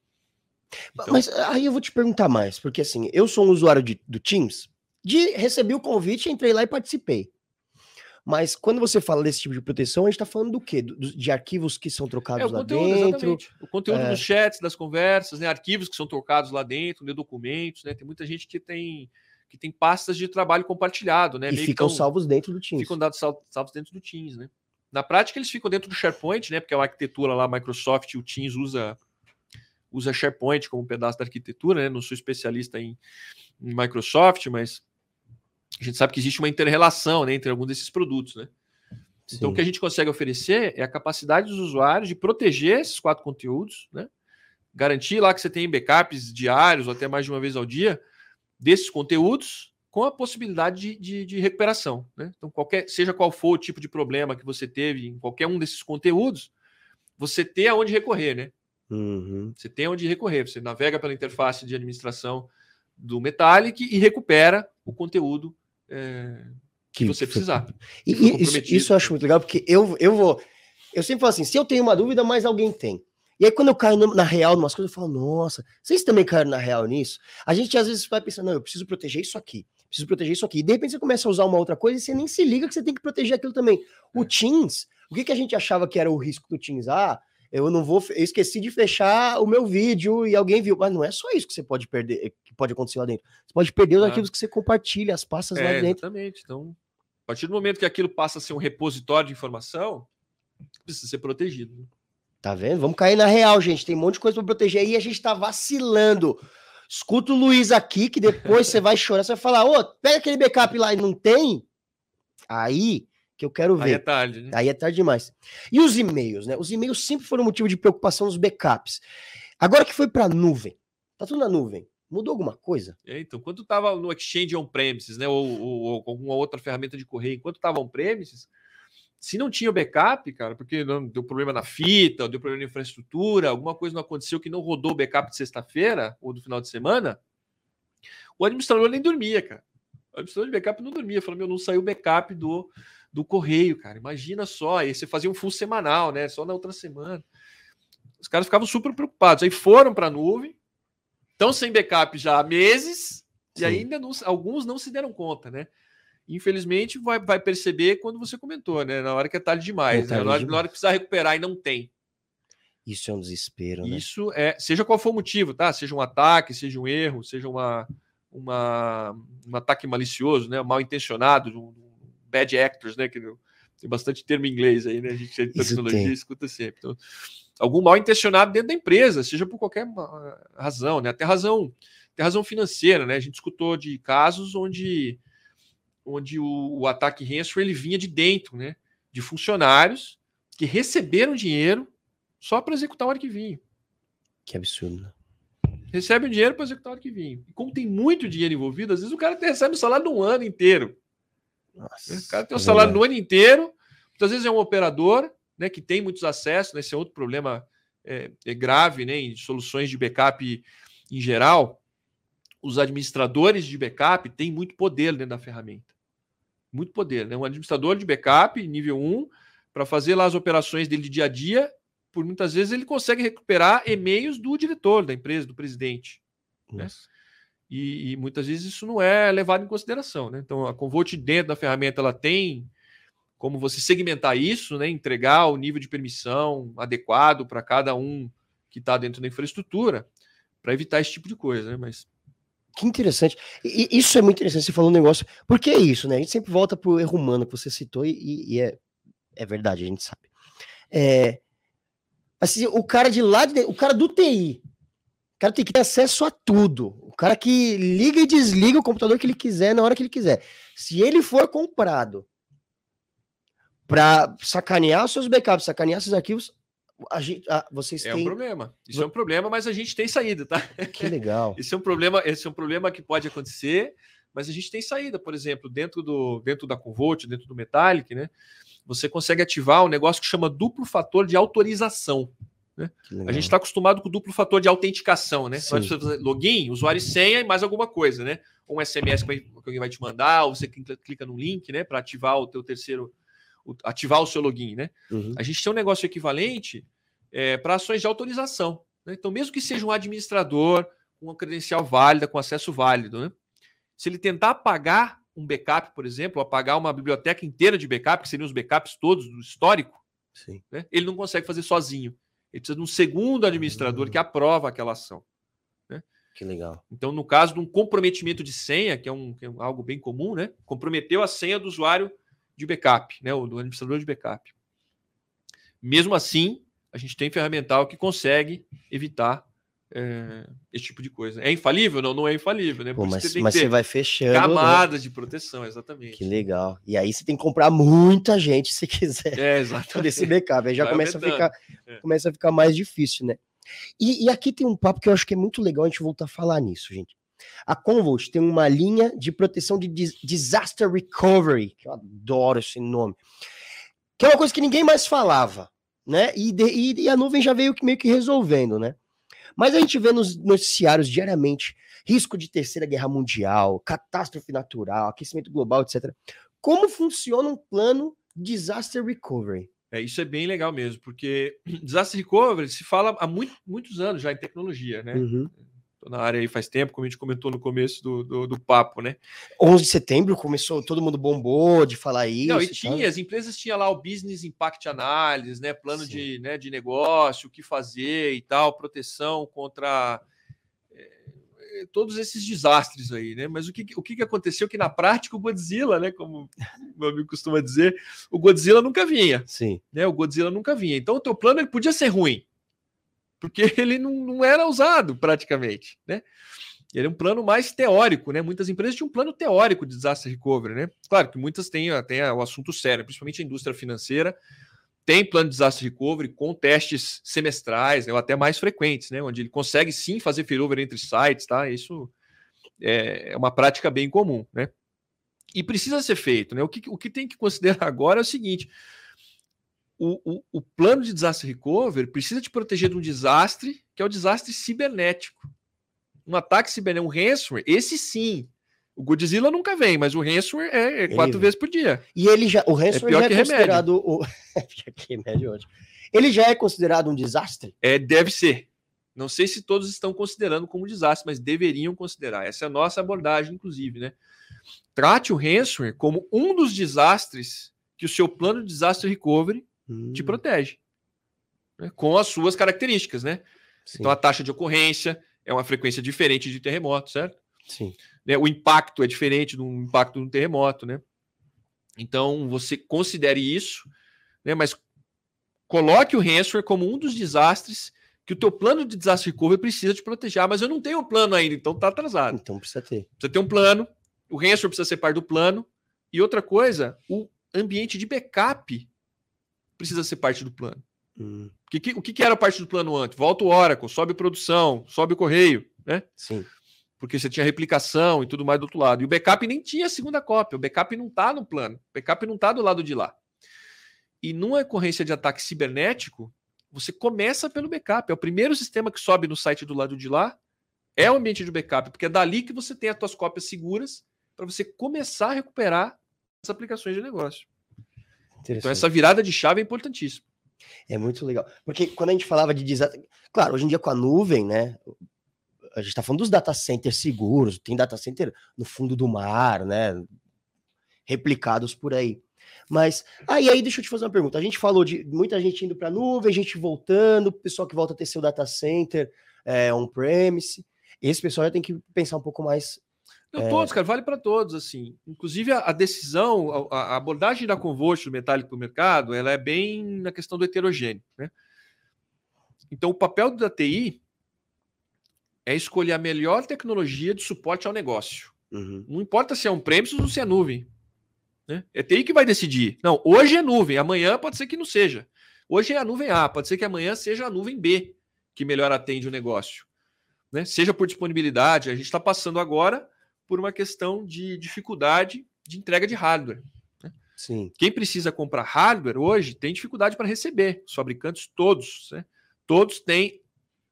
Então... Mas aí eu vou te perguntar mais, porque assim, eu sou um usuário de, do Teams, de recebi o convite, entrei lá e participei. Mas quando você fala desse tipo de proteção, a gente está falando do quê? Do, de arquivos que são trocados é, lá conteúdo, dentro? Exatamente. O conteúdo é... dos chats, das conversas, né? arquivos que são trocados lá dentro, né? documentos, né? Tem muita gente que tem que tem pastas de trabalho compartilhado, né? E Meio ficam tão, salvos dentro do Teams. Ficam dados salvos dentro do Teams, né? Na prática, eles ficam dentro do SharePoint, né? Porque é uma arquitetura lá, Microsoft e o Teams usa, usa SharePoint como um pedaço da arquitetura, né? Não sou especialista em, em Microsoft, mas a gente sabe que existe uma inter-relação né, entre alguns desses produtos, né? Sim. Então, o que a gente consegue oferecer é a capacidade dos usuários de proteger esses quatro conteúdos, né? Garantir lá que você tem backups diários ou até mais de uma vez ao dia desses conteúdos com a possibilidade de, de, de recuperação. Né? Então, qualquer, seja qual for o tipo de problema que você teve em qualquer um desses conteúdos, você tem aonde recorrer, né? Uhum. Você tem aonde recorrer. Você navega pela interface de administração do Metallic e recupera o conteúdo é, que, que, você precisar. E, isso, isso eu acho muito legal, porque eu, eu vou. Eu sempre falo assim: se eu tenho uma dúvida, mais alguém tem. E aí, quando eu caio na real, umas coisas, eu falo, nossa, vocês também caíram na real nisso? A gente às vezes vai pensando, não, eu preciso proteger isso aqui, preciso proteger isso aqui. E de repente você começa a usar uma outra coisa e você nem se liga que você tem que proteger aquilo também. O é. Teams, o que, que a gente achava que era o risco do Teams? Ah, eu não vou, eu esqueci de fechar o meu vídeo e alguém viu. Mas não é só isso que você pode perder, que pode acontecer lá dentro. Você pode perder os arquivos que você compartilha, as pastas é, lá dentro. Exatamente. Então, a partir do momento que aquilo passa a ser um repositório de informação, precisa ser protegido. Né? Tá vendo? Vamos cair na real, gente. Tem um monte de coisa para proteger aí e a gente tá vacilando. Escuta o Luiz aqui, que depois você vai chorar. Você vai falar, ô, pega aquele backup lá e não tem. Aí que eu quero ver. Aí é tarde, né? Aí é tarde demais. E os e-mails, né? Os e-mails sempre foram motivo de preocupação nos backups. Agora que foi para nuvem, tá tudo na nuvem. Mudou alguma coisa? É, então, quando estava no Exchange on-premises, né, ou, ou, ou, alguma outra ferramenta de correio, enquanto estava on-premises, se não tinha o backup, cara, porque não deu problema na fita, deu problema na infraestrutura, alguma coisa não aconteceu que não rodou o backup de sexta-feira ou do final de semana, o administrador nem dormia, cara. O administrador de backup não dormia, falou: meu, não saiu o backup do, do correio, cara. Imagina só. Aí você fazia um full semanal, né? Só na outra semana. Os caras ficavam super preocupados. Aí foram para a nuvem, estão sem backup já há meses, Sim. e ainda não, alguns não se deram conta, né? infelizmente, vai, vai perceber quando você comentou, né? Na hora que é tarde demais, é tarde né? na, hora, demais. na hora que precisa recuperar e não tem. Isso é um desespero, né? Isso é, seja qual for o motivo, tá? Seja um ataque, seja um erro, seja uma, uma um ataque malicioso, né? Mal intencionado, um, bad actors, né? Que tem bastante termo em inglês aí, né? A gente de tecnologia escuta sempre. Então, algum mal intencionado dentro da empresa, seja por qualquer razão, né? Até razão, até razão financeira, né? A gente escutou de casos onde onde o, o ataque ransomware ele vinha de dentro, né? De funcionários que receberam dinheiro só para executar o arquivinho. Que absurdo? Recebe o dinheiro para executar o arquivinho. E como tem muito dinheiro envolvido, às vezes o cara recebe o salário do ano inteiro. Nossa, o cara tem o é salário do ano inteiro. Muitas vezes é um operador né, que tem muitos acessos. Né, esse é outro problema é, é grave né, em soluções de backup em geral. Os administradores de backup têm muito poder dentro da ferramenta muito poder, né? Um administrador de backup, nível 1, para fazer lá as operações dele de dia a dia, por muitas vezes ele consegue recuperar e-mails do diretor da empresa, do presidente. Né? E, e, muitas vezes isso não é levado em consideração, né? Então a Convolt dentro da ferramenta ela tem como você segmentar isso, né? Entregar o nível de permissão adequado para cada um que está dentro da infraestrutura para evitar esse tipo de coisa, né? Mas que interessante. E, isso é muito interessante. Você falou um negócio. Porque é isso, né? A gente sempre volta pro erro humano que você citou e, e é, é verdade, a gente sabe. É, assim, o cara de lá, de, o cara do TI, o cara tem que ter acesso a tudo. O cara que liga e desliga o computador que ele quiser na hora que ele quiser. Se ele for comprado para sacanear seus backups, sacanear seus arquivos, a gente, a, vocês é têm... um problema. Isso é um problema, mas a gente tem saída, tá? Que legal. Isso é um problema, esse é um problema que pode acontecer, mas a gente tem saída, por exemplo, dentro do dentro da Convolt, dentro do Metallic, né? Você consegue ativar um negócio que chama duplo fator de autorização. Né? A gente está acostumado com o duplo fator de autenticação, né? Sim. Você fazer login, usuário e senha e mais alguma coisa, né? Um SMS que alguém vai te mandar, ou você clica no link, né? Para ativar o teu terceiro ativar o seu login, né? Uhum. A gente tem um negócio equivalente é, para ações de autorização. Né? Então, mesmo que seja um administrador com uma credencial válida, com acesso válido, né? se ele tentar apagar um backup, por exemplo, apagar uma biblioteca inteira de backup, que seriam os backups todos do histórico, né? ele não consegue fazer sozinho. Ele precisa de um segundo administrador uhum. que aprova aquela ação. Né? Que legal. Então, no caso de um comprometimento de senha, que é, um, que é algo bem comum, né? comprometeu a senha do usuário de backup, né? do administrador de backup. Mesmo assim, a gente tem ferramental que consegue evitar é, esse tipo de coisa. É infalível? Não, não é infalível, né? Pô, mas você, mas você vai fechando. Camadas né? de proteção, exatamente. Que legal. E aí você tem que comprar muita gente se quiser. É, exatamente. Desse backup. Aí já começa a, ficar, é. começa a ficar mais difícil, né? E, e, aqui tem um papo que eu acho que é muito legal a gente voltar a falar nisso, gente. A Convolt tem uma linha de proteção de disaster recovery, que eu adoro esse nome, que é uma coisa que ninguém mais falava, né? E, de, e, e a nuvem já veio meio que resolvendo, né? Mas a gente vê nos noticiários diariamente risco de terceira guerra mundial, catástrofe natural, aquecimento global, etc. Como funciona um plano disaster recovery? É, isso é bem legal mesmo, porque disaster recovery se fala há muito, muitos anos já em tecnologia, né? Uhum. Tô na área aí faz tempo, como a gente comentou no começo do, do, do, papo, né? 11 de setembro começou, todo mundo bombou de falar isso. Não, e, tinha, as empresas tinham lá o Business Impact Analysis, né? Plano de, né, de negócio, o que fazer e tal, proteção contra é, todos esses desastres aí, né? Mas o que, o que aconteceu que na prática o Godzilla, né? Como meu amigo costuma dizer, o Godzilla nunca vinha. Sim. Né? O Godzilla nunca vinha. Então o teu plano ele podia ser ruim porque ele não, não era usado praticamente, né? Ele é um plano mais teórico, né? Muitas empresas tinham um plano teórico de disaster recovery, né? Claro que muitas têm, têm o assunto sério, principalmente a indústria financeira, tem plano de disaster recovery com testes semestrais, né, ou até mais frequentes, né? Onde ele consegue sim fazer failover entre sites, tá? Isso é, é uma prática bem comum, né? E precisa ser feito, né? O que, o que tem que considerar agora é o seguinte: o, o, o, plano de desastre recovery precisa te proteger de um desastre, que é o desastre cibernético. Um ataque cibernético, um ransomware, esse sim. O Godzilla nunca vem, mas o ransomware é, é quatro vezes por dia. E ele já, o ransomware é já é considerado o Ele já é considerado um desastre? É, deve ser. Não sei se todos estão considerando como desastre, mas deveriam considerar. Essa é a nossa abordagem, inclusive, né? Trate o ransomware como um dos desastres que o seu plano de desastre recovery hum. te protege. Né? Com as suas características, né? Sim. Então a taxa de ocorrência é uma frequência diferente de terremoto, certo? Sim. Né? O impacto é diferente do impacto de um terremoto, né? Então você considere isso, né? Mas coloque o ransomware como um dos desastres que o teu plano de desastre recovery precisa te proteger. Ah, mas eu não tenho um plano ainda, então tá atrasado. Então precisa ter. Precisa ter um plano. O ransomware precisa ser parte do plano. E outra coisa, o ambiente de backup precisa ser parte do plano. Hum. O, que, o que era parte do plano antes? Volta o Oracle, sobe produção, sobe o correio, né? Sim. Porque você tinha replicação e tudo mais do outro lado. E o backup nem tinha segunda cópia. O backup não está no plano. O backup não está do lado de lá. E numa ocorrência de ataque cibernético, você começa pelo backup. É o primeiro sistema que sobe no site do lado de lá. É o ambiente de backup, porque é dali que você tem as suas cópias seguras para você começar a recuperar as aplicações de negócio. Então essa virada de chave é importantíssima. É muito legal. Porque quando a gente falava de desastre. Claro, hoje em dia com a nuvem, né? A gente está falando dos data centers seguros, tem data center no fundo do mar, né? Replicados por aí. Mas aí, aí deixa eu te fazer uma pergunta. A gente falou de muita gente indo para a nuvem, gente voltando, pessoal que volta a ter seu data center é, on-premise. Esse pessoal já tem que pensar um pouco mais não, é... todos, cara, vale para todos, assim. Inclusive, a, a decisão, a, a, abordagem da Convost do metálico para o mercado, ela é bem na questão do heterogêneo, né? Então, o papel da TI é escolher a melhor tecnologia de suporte ao negócio. Uhum. Não importa se é um premium ou se é nuvem. Né? É TI que vai decidir. Não, hoje é nuvem, amanhã pode ser que não seja. Hoje é a nuvem A, pode ser que amanhã seja a nuvem B que melhor atende o negócio. Né? Seja por disponibilidade, a gente está passando agora por uma questão de dificuldade de entrega de hardware. Né? Sim. Quem precisa comprar hardware hoje tem dificuldade para receber. Os fabricantes todos, né? todos têm,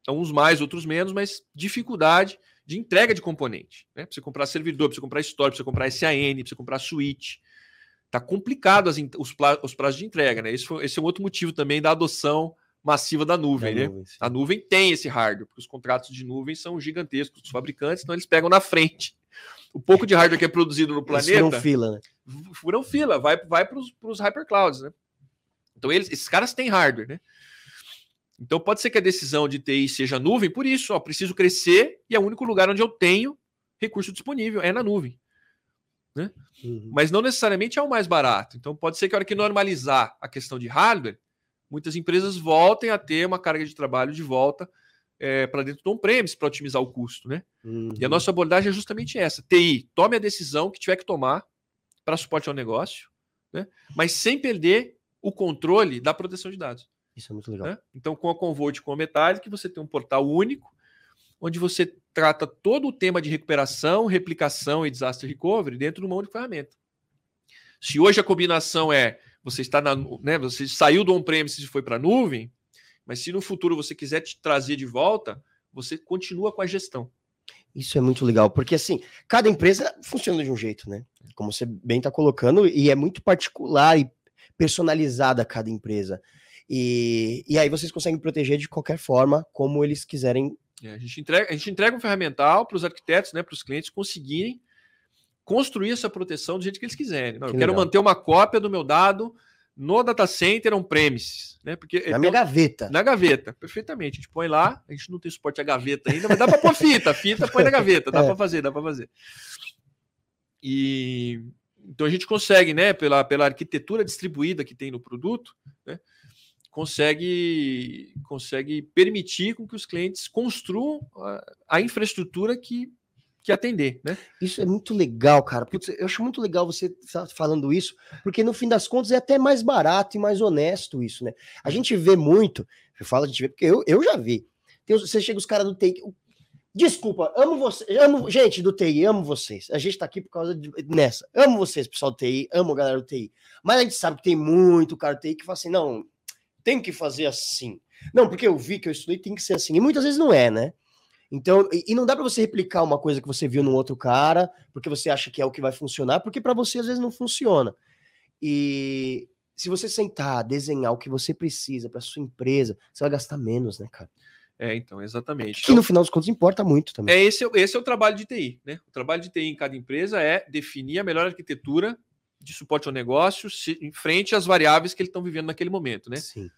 uns mais, outros menos, mas dificuldade de entrega de componente. Né? Para você comprar servidor, para você comprar store, para você comprar SAN, para você comprar switch. Está complicado as, os, os, prazos de entrega. Né? Esse, foi, esse é um outro motivo também da adoção massiva da nuvem, Da né? nuvem. A nuvem tem esse hardware, porque os contratos de nuvem são gigantescos dos fabricantes, então eles pegam na frente. O pouco de hardware que é produzido no Eles planeta furam fila, né? furam fila, vai, vai para os hyperclouds, né? Então, eles, esses caras têm hardware, né? Então, pode ser que a decisão de TI seja nuvem, por isso, ó, preciso crescer e é o único lugar onde eu tenho recurso disponível, é na nuvem. Uhum. Mas não necessariamente é o mais barato. Então, pode ser que a hora que normalizar a questão de hardware, muitas empresas voltem a ter uma carga de trabalho de volta para dentro do on-premise para otimizar o custo, né? Uhum. E a nossa abordagem é justamente essa: TI, tome a decisão que tiver que tomar para suporte ao negócio, né? mas sem perder o controle da proteção de dados. Isso é muito legal. né? Então, com a Convolt com a Metallic, você tem um portal único, onde você trata todo o tema de recuperação, replicação e disaster recovery dentro de uma única ferramenta. Se hoje a combinação é você está na, né, você saiu do on-premise e foi para a nuvem, mas se no futuro você quiser te trazer de volta, você continua com a gestão. Isso é muito legal, porque assim, cada empresa funciona de um jeito, né? Como você bem está colocando, e é muito particular e personalizada cada empresa. E, e aí vocês conseguem proteger de qualquer forma, como eles quiserem. É, a, gente entrega, a gente entrega um ferramental para os arquitetos, né, para os clientes conseguirem construir essa proteção do jeito que eles quiserem. Não, eu Que quero legal. manter uma cópia do meu dado no data center on-premise, né? Porque Na tem minha um- gaveta. na gaveta, perfeitamente. A gente põe lá, a gente não tem suporte a gaveta ainda, mas dá para pôr fita, fita põe na gaveta, dá É. para fazer, dá para fazer. E então a gente consegue, né, pela, pela arquitetura distribuída que tem no produto, né, consegue consegue permitir com que os clientes construam a, a infraestrutura que que atender, né? Isso é muito legal, cara. Putz, eu acho muito legal você estar falando isso, porque no fim das contas é até mais barato e mais honesto isso, né? A gente vê muito, eu falo, a gente vê, porque eu, eu já vi. Tem você chega os caras do TI. Desculpa, amo vocês, amo, gente do TI, amo vocês. A gente tá aqui por causa de, nessa. Amo vocês, pessoal do TI, amo a galera do TI. Mas a gente sabe que tem muito cara do TI que fala assim: não, tem que fazer assim. Não, porque eu vi que eu estudei, tem que ser assim. E muitas vezes não é, né? Então, e, não dá para você replicar uma coisa que você viu num outro cara, porque você acha que é o que vai funcionar, porque para você às vezes não funciona. E se você sentar, desenhar o que você precisa para sua empresa, você vai gastar menos, né, cara? É, então, exatamente. Que no final dos contos importa muito também. É esse, esse é o trabalho de TI, né? O trabalho de TI em cada empresa é definir a melhor arquitetura de suporte ao negócio se- em frente às variáveis que eles estão vivendo naquele momento, né? Sim.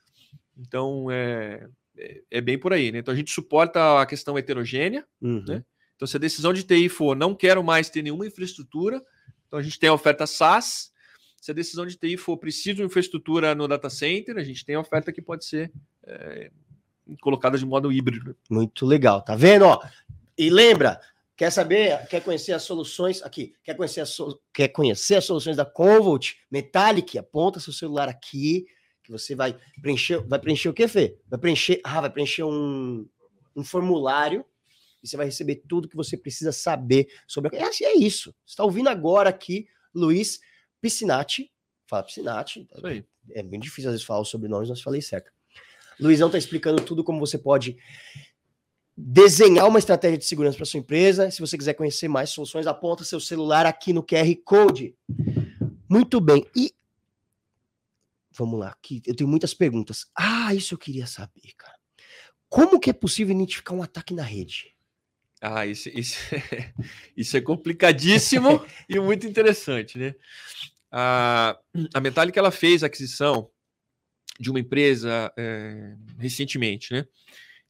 Então é, é, é bem por aí, né? Então a gente suporta a questão heterogênea. Uhum. Né? Então, se a decisão de TI for não quero mais ter nenhuma infraestrutura, então a gente tem a oferta SaaS. Se a decisão de TI for preciso de infraestrutura no data center, a gente tem a oferta que pode ser é, colocada de modo híbrido. Muito legal, tá vendo? Ó, e lembra, quer saber, quer conhecer as soluções aqui, quer conhecer as, so- quer conhecer as soluções da Convolt Metallic, aponta seu celular aqui, que você vai preencher, vai preencher o que, Fê? Vai preencher, ah, vai preencher um, um formulário e você vai receber tudo que você precisa saber sobre. É, é isso. Você está ouvindo agora aqui, Luiz Piscinati. Fala Piscinati. É bem difícil às vezes falar os sobrenomes, mas falei certo. Luizão está explicando tudo como você pode desenhar uma estratégia de segurança para sua empresa. Se você quiser conhecer mais soluções, aponta seu celular aqui no QR Code. Muito bem. E vamos lá, aqui eu tenho muitas perguntas. Ah, isso eu queria saber, cara. Como que é possível identificar um ataque na rede? Ah, isso, isso, é, isso é complicadíssimo e muito interessante, né? A, a Metallic ela fez a aquisição de uma empresa é, recentemente, né?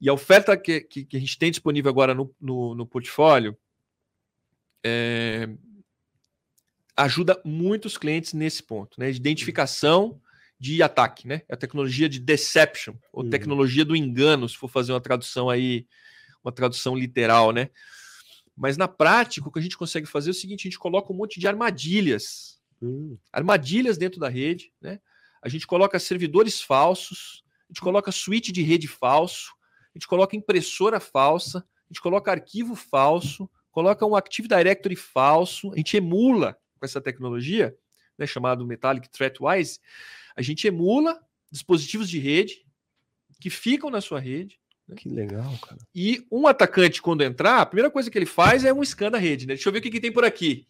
E a oferta que, que, que a gente tem disponível agora no, no, no portfólio é, ajuda muitos clientes nesse ponto, né? De identificação de ataque, né? A tecnologia de deception, ou Uhum. tecnologia do engano, se for fazer uma tradução aí, uma tradução literal, né? Mas na prática, o que a gente consegue fazer é o seguinte: a gente coloca um monte de armadilhas Hum, armadilhas dentro da rede, né? A gente coloca servidores falsos, a gente coloca switch de rede falso, a gente coloca impressora falsa, a gente coloca arquivo falso, coloca um Active Directory falso, a gente emula com essa tecnologia, né, chamado Metallic Threatwise, a gente emula dispositivos de rede que ficam na sua rede, que legal, cara. e um atacante, quando entrar, a primeira coisa que ele faz é um scan da rede, né? Deixa eu ver o que, que tem por aqui.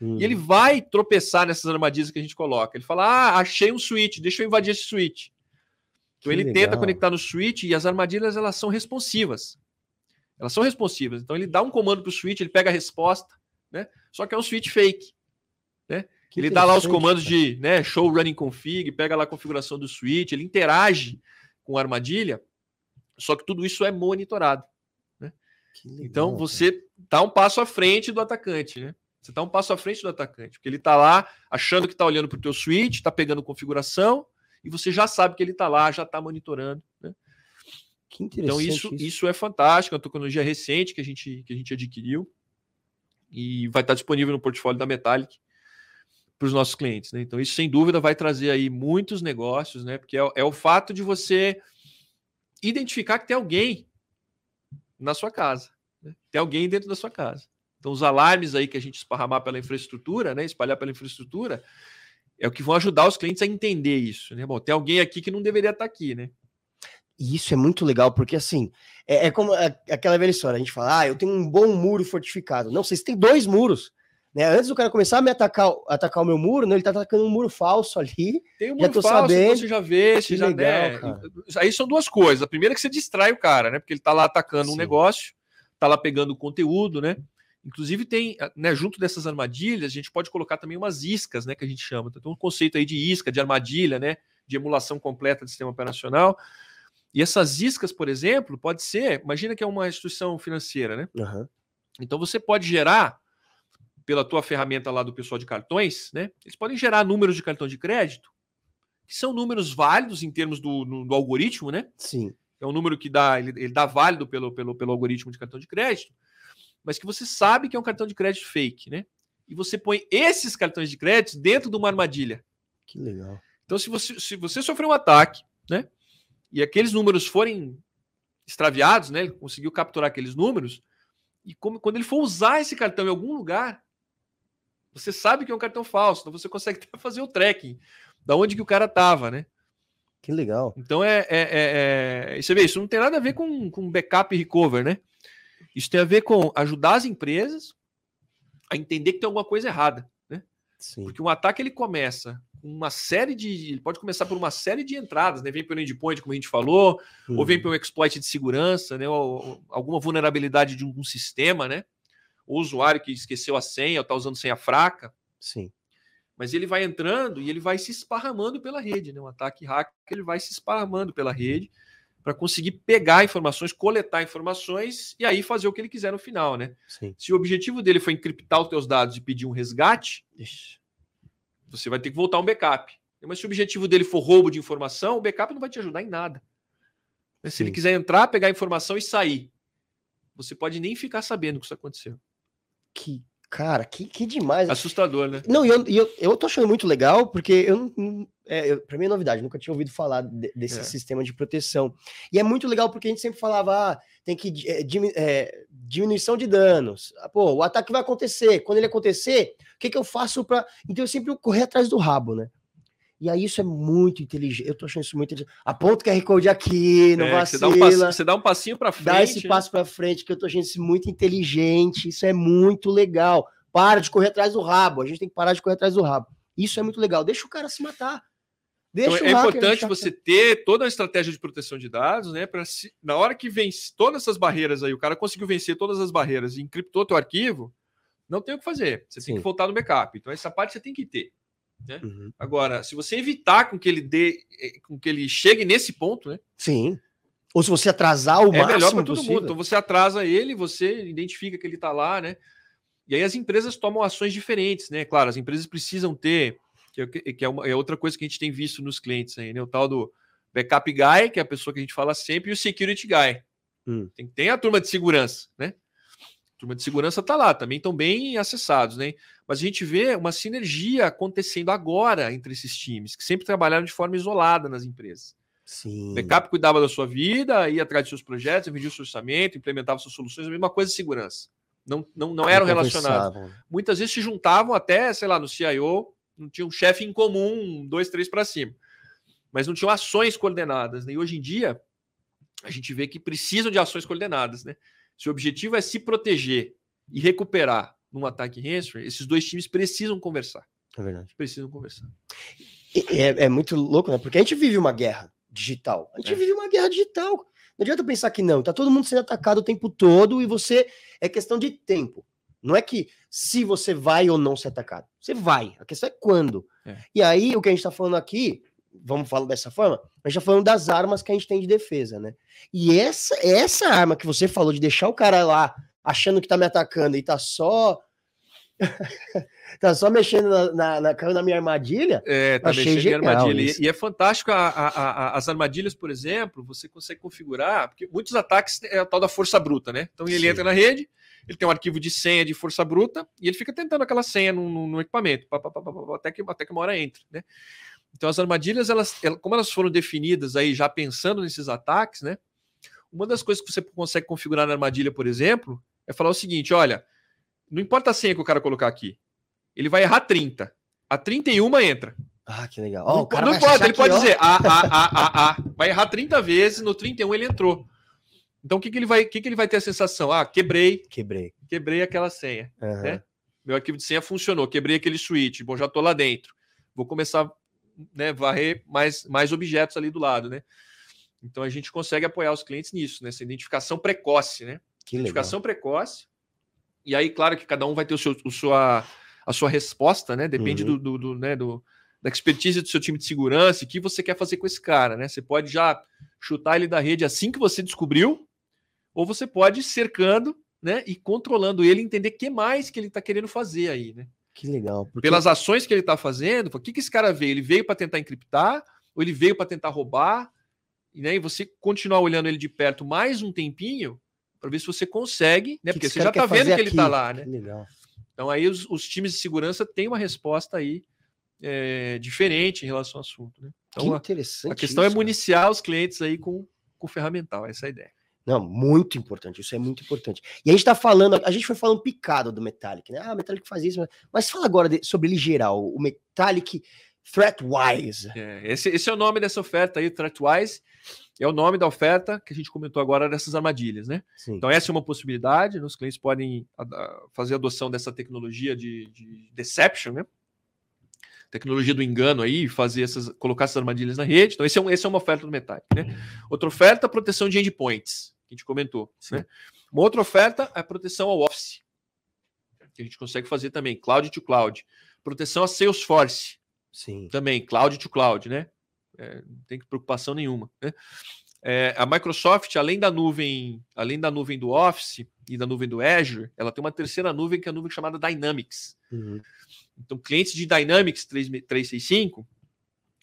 E ele Hum, vai tropeçar nessas armadilhas que a gente coloca. Ele fala: Ah, achei um switch, deixa eu invadir esse switch. Então ele legal. tenta conectar no switch e as armadilhas elas são responsivas. Elas são responsivas. Então ele dá um comando para o switch, ele pega a resposta, né? Só que é um switch fake, né? Que ele dá lá os comandos cara. de né, show running config, pega lá a configuração do switch, ele interage com a armadilha, só que tudo isso é monitorado. Né? Legal, então você está um passo à frente do atacante, né? Você está um passo à frente do atacante, porque ele está lá achando que está olhando para o teu switch, está pegando configuração, e você já sabe que ele está lá, já está monitorando. Né? Que interessante. Então, isso, isso. isso é fantástico, é uma tecnologia recente que a gente, que a gente adquiriu e vai estar disponível no portfólio da Metallic para os nossos clientes. Né? Então, isso sem dúvida vai trazer aí muitos negócios, né? Porque é, é, o fato de você identificar que tem alguém na sua casa. Né? Tem alguém dentro da sua casa. Então, os alarmes aí que a gente esparramar pela infraestrutura, né? Espalhar pela infraestrutura, é o que vão ajudar os clientes a entender isso. Né? Bom, tem alguém aqui que não deveria estar aqui, né? E isso é muito legal, porque assim, é, é como aquela velha história, a gente fala, ah, eu tenho um bom muro fortificado. Não, vocês têm dois muros. Né? Antes do cara começar a me atacar, atacar o meu muro, né, ele tá atacando um muro falso ali. Tem um muro já tô falso, sabendo. você já vê, você já legal, né? Aí são duas coisas. A primeira é que você distrai o cara, né? Porque ele tá lá atacando Sim. um negócio, tá lá pegando conteúdo, né? Inclusive tem, né, junto dessas armadilhas, a gente pode colocar também umas iscas, né, que a gente chama. Então, tem um conceito aí de isca, de armadilha, né, de emulação completa do sistema operacional. E essas iscas, por exemplo, pode ser, imagina que é uma instituição financeira, né? Uhum. Então você pode gerar pela tua ferramenta lá do pessoal de cartões, né? Eles podem gerar números de cartão de crédito que são números válidos em termos do, no, do algoritmo, né? Sim. É um número que dá, ele, ele dá válido pelo, pelo, pelo algoritmo de cartão de crédito, mas que você sabe que é um cartão de crédito fake, né? E você põe esses cartões de crédito dentro de uma armadilha. Que legal. Então, se você, se você sofrer um ataque, né? e aqueles números forem extraviados, né? Ele conseguiu capturar aqueles números. E como, quando ele for usar esse cartão em algum lugar, você sabe que é um cartão falso, então você consegue fazer o tracking da onde que o cara estava, né? Que legal. Então é, é, é, é, Você vê, isso não tem nada a ver com, com backup e recover, né? Isso tem a ver com ajudar as empresas a entender que tem alguma coisa errada, né? Sim. Porque um ataque ele começa uma série de. Ele pode começar por uma série de entradas, né? Vem pelo endpoint, como a gente falou, uhum. ou vem uhum. pelo exploit de segurança, né? Ou, ou, alguma vulnerabilidade de um, sistema, né? O usuário que esqueceu a senha ou está usando senha fraca. Sim. Mas ele vai entrando e ele vai se esparramando pela rede, né? Um ataque hacker ele vai se esparramando pela rede para conseguir pegar informações, coletar informações e aí fazer o que ele quiser no final, né? Sim. Se o objetivo dele foi encriptar os teus dados e pedir um resgate, Ixi você vai ter que voltar um backup. Mas se o objetivo dele for roubo de informação, o backup não vai te ajudar em nada. Mas se ele quiser entrar, pegar a informação e sair, você pode nem ficar sabendo que isso aconteceu. Que cara, que, que demais. Assustador, né? Não, e eu, eu, eu tô achando muito legal, porque eu não. É, para mim é novidade, nunca tinha ouvido falar de, desse é. sistema de proteção. E é muito legal porque a gente sempre falava, ah, tem que é, é, diminuição de danos. Ah, pô, o ataque vai acontecer. Quando ele acontecer, o que, que eu faço para. Então eu sempre correr atrás do rabo, né? E aí isso é muito inteligente. Eu tô achando isso muito inteligente. Aponta o QR Code aqui, não é, vacila. Você dá, um passinho, você dá um passinho para frente. Dá esse né? passo para frente, que eu tô achando isso muito inteligente. Isso é muito legal. Para de correr atrás do rabo. A gente tem que parar de correr atrás do rabo. Isso é muito legal. Deixa o cara se matar. Deixa então, é importante você ter toda a estratégia de proteção de dados, né? Para na hora que vence todas essas barreiras aí, o cara conseguiu vencer todas as barreiras e encriptou teu arquivo, não tem o que fazer. Você Sim. tem que voltar no backup. Então, essa parte você tem que ter. Né? Uhum. Agora, se você evitar com que ele dê, eh, com que ele chegue nesse ponto, né? Sim. Ou se você atrasar o é máximo melhor para todo mundo. Então você atrasa ele, você identifica que ele está lá, né? E aí as empresas tomam ações diferentes, né? Claro, as empresas precisam ter, que, é, que é, uma, é outra coisa que a gente tem visto nos clientes aí, né? O tal do backup guy, que é a pessoa que a gente fala sempre, e o security guy. Hum. Tem, tem a turma de segurança, né? A turma de segurança está lá, também estão bem acessados, né? Mas a gente vê uma sinergia acontecendo agora entre esses times, que sempre trabalharam de forma isolada nas empresas. Sim. O backup cuidava da sua vida, ia atrás de seus projetos, vendia o seu orçamento, implementava suas soluções, a mesma coisa de segurança. Não, não, não eram relacionados. Muitas vezes se juntavam até, sei lá, no CIO, não tinha um chefe em comum, dois, três para cima. Mas não tinham ações coordenadas. Né? E hoje em dia, a gente vê que precisam de ações coordenadas. Né? Se o objetivo é se proteger e recuperar num ataque ransomware, esses dois times precisam conversar. É verdade. Precisam conversar. É, é, muito louco, né? Porque a gente vive uma guerra. digital. A gente é. vive uma guerra digital. Não adianta pensar que não, tá todo mundo sendo atacado o tempo todo e você é questão de tempo. Não é que se você vai ou não ser atacado. Você vai. A questão é quando. É. E aí, o que a gente tá falando aqui, vamos falar dessa forma, a gente tá falando das armas que a gente tem de defesa, né? E essa, essa arma que você falou de deixar o cara lá achando que tá me atacando e tá só tá só mexendo na, na, na, na minha armadilha. É, tá mexendo em armadilha. E, e, é fantástico a, a, a, as armadilhas, por exemplo, você consegue configurar, porque muitos ataques é a tal da força bruta, né? Então ele Sim. entra na rede, ele tem um arquivo de senha de força bruta e ele fica tentando aquela senha no, no, no equipamento, pá, pá, pá, até, que, até que uma hora entra, né? Então as armadilhas, elas, como elas foram definidas aí já pensando nesses ataques, né? Uma das coisas que você consegue configurar na armadilha, por exemplo, é falar o seguinte: olha, não importa a senha que o cara colocar aqui, ele vai errar 30. A 31 entra. Ah, que legal. Oh, não, não pode, ele pode ó. dizer A, A, A, A, A. Vai errar 30 vezes, no 31 ele entrou. Então o que, que ele vai, que, que ele vai ter a sensação? Ah, quebrei. Quebrei. Quebrei aquela senha. Uhum. Né? Meu arquivo de senha funcionou, quebrei aquele switch. Bom, já estou lá dentro. Vou começar né, varrer mais, mais objetos ali do lado, né? Então a gente consegue apoiar os clientes nisso, nessa identificação precoce, né? Legal. precoce. E aí, claro que cada um vai ter o seu, o sua, a sua resposta, né? Depende uhum. do, do, do, né, do, da expertise do seu time de segurança e o que você quer fazer com esse cara, né? Você pode já chutar ele da rede assim que você descobriu, ou você pode ir cercando, né? E controlando ele, entender o que mais que ele está querendo fazer aí, né? Que legal. Porque... Pelas ações que ele está fazendo, o que, que esse cara veio? Ele veio para tentar encriptar, ou ele veio para tentar roubar, né? E você continuar olhando ele de perto mais um tempinho para ver se você consegue, né? Que Porque que você já está vendo que ele está lá, né? legal. Então aí os, os, times de segurança têm uma resposta aí é, diferente em relação ao assunto, né? Então, que interessante. A, a questão é isso, é municiar cara. os clientes aí com, com ferramental, essa é a ideia. Não, muito importante, isso é muito importante. E a gente tá falando, a gente foi falando picado do Metallic, né? Ah, o Metallic faz isso, mas fala agora de, sobre ele geral, o Metallic Threatwise. É, esse, esse é o nome dessa oferta aí, Threatwise, é o nome da oferta que a gente comentou agora dessas armadilhas, né? Sim. Então essa é uma possibilidade, né? os clientes podem fazer adoção dessa tecnologia de, de deception, né? tecnologia do engano aí, fazer essas, colocar essas armadilhas na rede. Então, esse é, um, esse é uma oferta do Metallic. Né? Outra oferta, proteção de endpoints, que a gente comentou. Né? Uma outra oferta é proteção ao Office, que a gente consegue fazer também, cloud to cloud. Proteção a Salesforce, Sim. também, cloud to cloud, né? É, não tem preocupação nenhuma. Né? É, a Microsoft, além da nuvem, além da nuvem do Office e da nuvem do Azure, ela tem uma terceira nuvem que é a nuvem chamada Dynamics. Uhum. Então, clientes de Dynamics 365,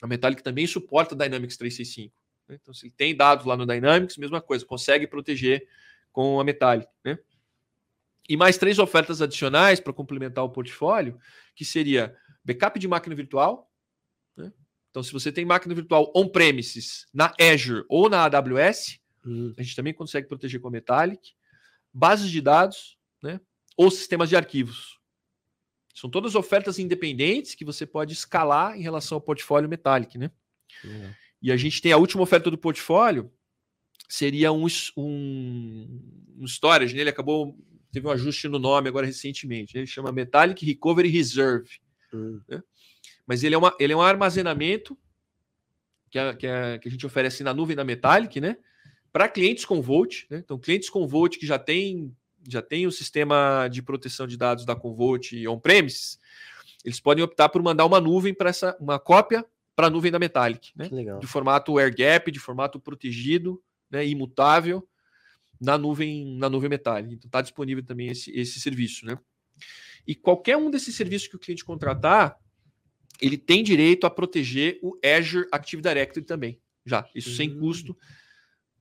a Metallic também suporta Dynamics 365. Né? Então, se ele tem dados lá no Dynamics, mesma coisa, consegue proteger com a Metallic. Né? E mais três ofertas adicionais para complementar o portfólio, que seria backup de máquina virtual. Né? Então, se você tem máquina virtual on-premises na Azure ou na AWS, hum. a gente também consegue proteger com a Metallic. Bases de dados, né? ou sistemas de arquivos. São todas ofertas independentes que você pode escalar em relação ao portfólio Metallic, né? Uhum. E a gente tem a última oferta do portfólio, seria um, um, um storage, né? Ele acabou, teve um ajuste no nome agora recentemente. Né? Ele chama Metallic Recovery Reserve. Uhum. Né? Mas ele é, uma, ele é um armazenamento que a, que, a, que a gente oferece na nuvem da Metallic, né? Para clientes com Volt, né? Então, clientes com Volt que já tem já tem o sistema de proteção de dados da Convolt on-premise, eles podem optar por mandar uma nuvem para essa uma cópia para a nuvem da Metallic, né? De formato air gap, de formato protegido, né, imutável na nuvem na nuvem Metallic. Então está disponível também esse, esse serviço, né? E qualquer um desses serviços que o cliente contratar, ele tem direito a proteger o Azure Active Directory também, já, isso sem hum. custo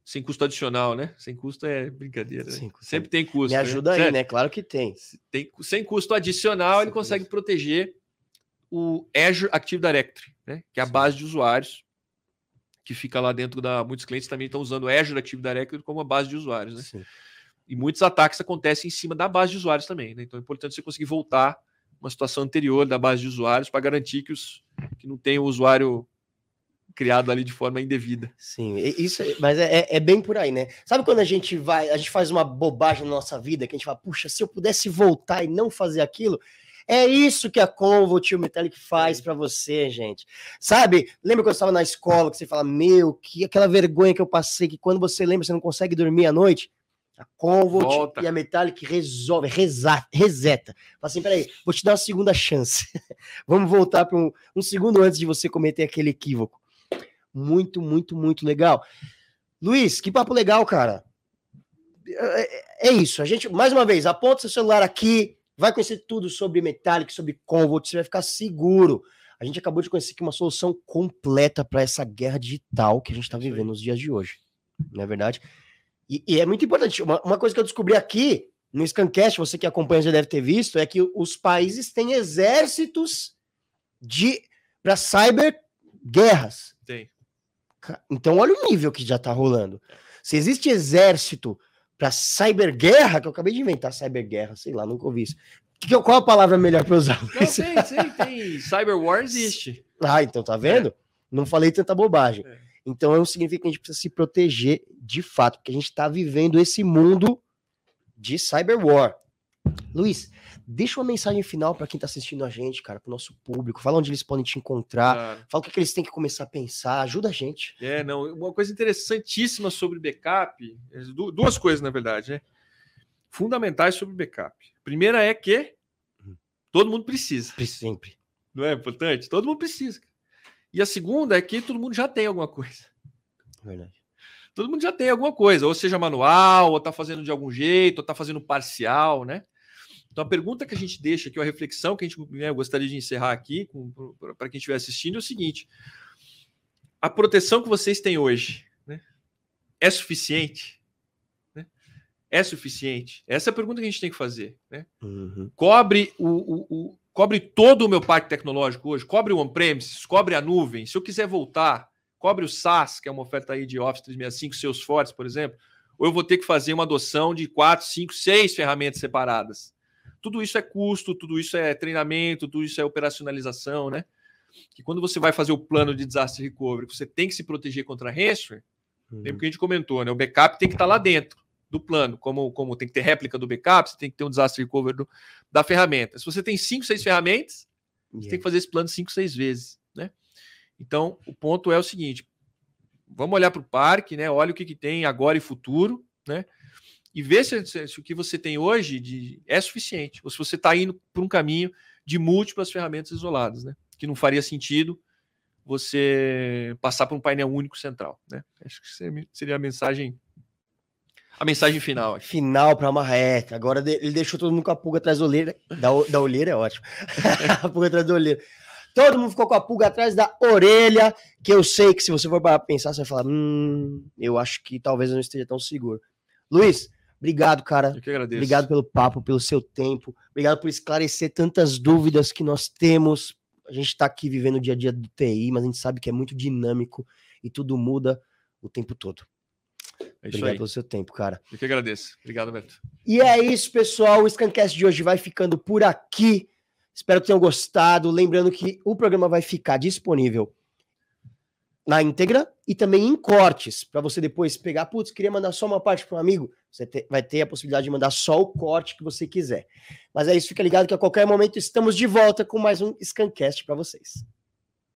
sem custo adicional, né? Sem custo é brincadeira. Né? Sempre tem custo. Me né? ajuda né? aí, né? Claro que tem. tem sem custo adicional, sem ele consegue custo. proteger o Azure Active Directory, né? Que é a Sim. base de usuários que fica lá dentro da. Muitos clientes também estão usando o Azure Active Directory como a base de usuários, né? Sim. E muitos ataques acontecem em cima da base de usuários também, né? Então é importante você conseguir voltar uma situação anterior da base de usuários para garantir que, os, que não tem o usuário criado ali de forma indevida. Sim, isso, mas é, é, é, bem por aí, né? Sabe quando a gente vai, a gente faz uma bobagem na nossa vida, que a gente fala, puxa, se eu pudesse voltar e não fazer aquilo, É isso que a Convolt e o Metallic faz para você, gente. Sabe? Lembra quando você estava na escola que você fala, meu, que aquela vergonha que eu passei, que quando você lembra você não consegue dormir à noite? A Convolt Volta. e a Metallic resolve, reza, reseta. Fala assim, peraí, vou te dar uma segunda chance. Vamos voltar para um, um segundo antes de você cometer aquele equívoco. Muito, muito, muito legal. Luiz, que papo legal, cara. É, é, isso. A gente, mais uma vez, aponta seu celular aqui, vai conhecer tudo sobre Metallic, sobre Convolt, você vai ficar seguro. A gente acabou de conhecer aqui uma solução completa para essa guerra digital que a gente está vivendo nos dias de hoje. Não é verdade? E, e é muito importante. Uma, uma, coisa que eu descobri aqui no Scancast, você que acompanha já deve ter visto, é que os países têm exércitos de para cyber guerras. Tem. Então olha o nível que já está rolando. Se existe exército para cyberguerra, que eu acabei de inventar cyberguerra, sei lá, nunca ouvi isso. Que, qual a palavra melhor para usar? Não, tem, tem, tem. Cyber War existe. Ah, então tá vendo? É. Não falei tanta bobagem. É. Então, isso significa que a gente precisa se proteger de fato, porque a gente está vivendo esse mundo de cyber war. Luiz, deixa uma mensagem final para quem está assistindo a gente, cara, para o nosso público. Fala onde eles podem te encontrar. Claro. Fala o que, que, eles têm que começar a pensar. Ajuda a gente. É, não. Uma coisa interessantíssima sobre backup, é, duas coisas, na verdade, né? Fundamentais sobre backup. Primeira é que hum. todo mundo precisa. Sempre. Não é importante? Todo mundo precisa. E a segunda é que todo mundo já tem alguma coisa. Verdade. Todo mundo já tem alguma coisa, ou seja, manual, ou está fazendo de algum jeito, ou está fazendo parcial, né? Então a pergunta que a gente deixa aqui, a reflexão que a gente né, gostaria de encerrar aqui para quem estiver assistindo é o seguinte: a proteção que vocês têm hoje né, é suficiente? Né? É suficiente? Essa é a pergunta que a gente tem que fazer. Né? Uhum. Cobre o, o, o cobre todo o meu parque tecnológico hoje, cobre o on-premises, cobre a nuvem. Se eu quiser voltar, cobre o SaaS, que é uma oferta aí de Office 365, seus fortes, por exemplo, ou eu vou ter que fazer uma adoção de quatro, cinco, seis ferramentas separadas. Tudo isso é custo, tudo isso é treinamento, tudo isso é operacionalização, né? Que quando você vai fazer o plano de disaster recovery, você tem que se proteger contra ransomware. Uhum. Lembra que a gente comentou, né? O backup tem que estar lá dentro do plano, como, como tem que ter réplica do backup, você tem que ter um desastre recovery do, da ferramenta. Se você tem cinco, seis ferramentas, yeah. você tem que fazer esse plano cinco, seis vezes, né? Então, o ponto é o seguinte: vamos olhar para o parque, né? Olha o que, que tem agora e futuro, né? E ver se, se, se o que você tem hoje de, é suficiente, ou se você está indo por um caminho de múltiplas ferramentas isoladas, né? Que não faria sentido você passar por um painel único central, né? Acho que seria a mensagem a mensagem final. Final para Marreca. Agora ele deixou todo mundo com a pulga atrás da olheira. Da, da olheira é ótimo. a pulga atrás da olheira. Todo mundo ficou com a pulga atrás da orelha, que eu sei que se você for para pensar, você vai falar, hum, eu acho que talvez eu não esteja tão seguro. Luiz, obrigado, cara. Eu que agradeço. Obrigado pelo papo, pelo seu tempo. Obrigado por esclarecer tantas dúvidas que nós temos. A gente está aqui vivendo o dia a dia do TI, mas a gente sabe que é muito dinâmico e tudo muda o tempo todo. É Obrigado aí. pelo seu tempo, cara. Eu que agradeço. Obrigado, Beto. E é isso, pessoal. O Scancast de hoje vai ficando por aqui. Espero que tenham gostado. Lembrando que o programa vai ficar disponível na íntegra e também em cortes, para você depois pegar, putz, queria mandar só uma parte para um amigo, você te, vai ter a possibilidade de mandar só o corte que você quiser. Mas é isso, fica ligado que a qualquer momento estamos de volta com mais um Scancast para vocês.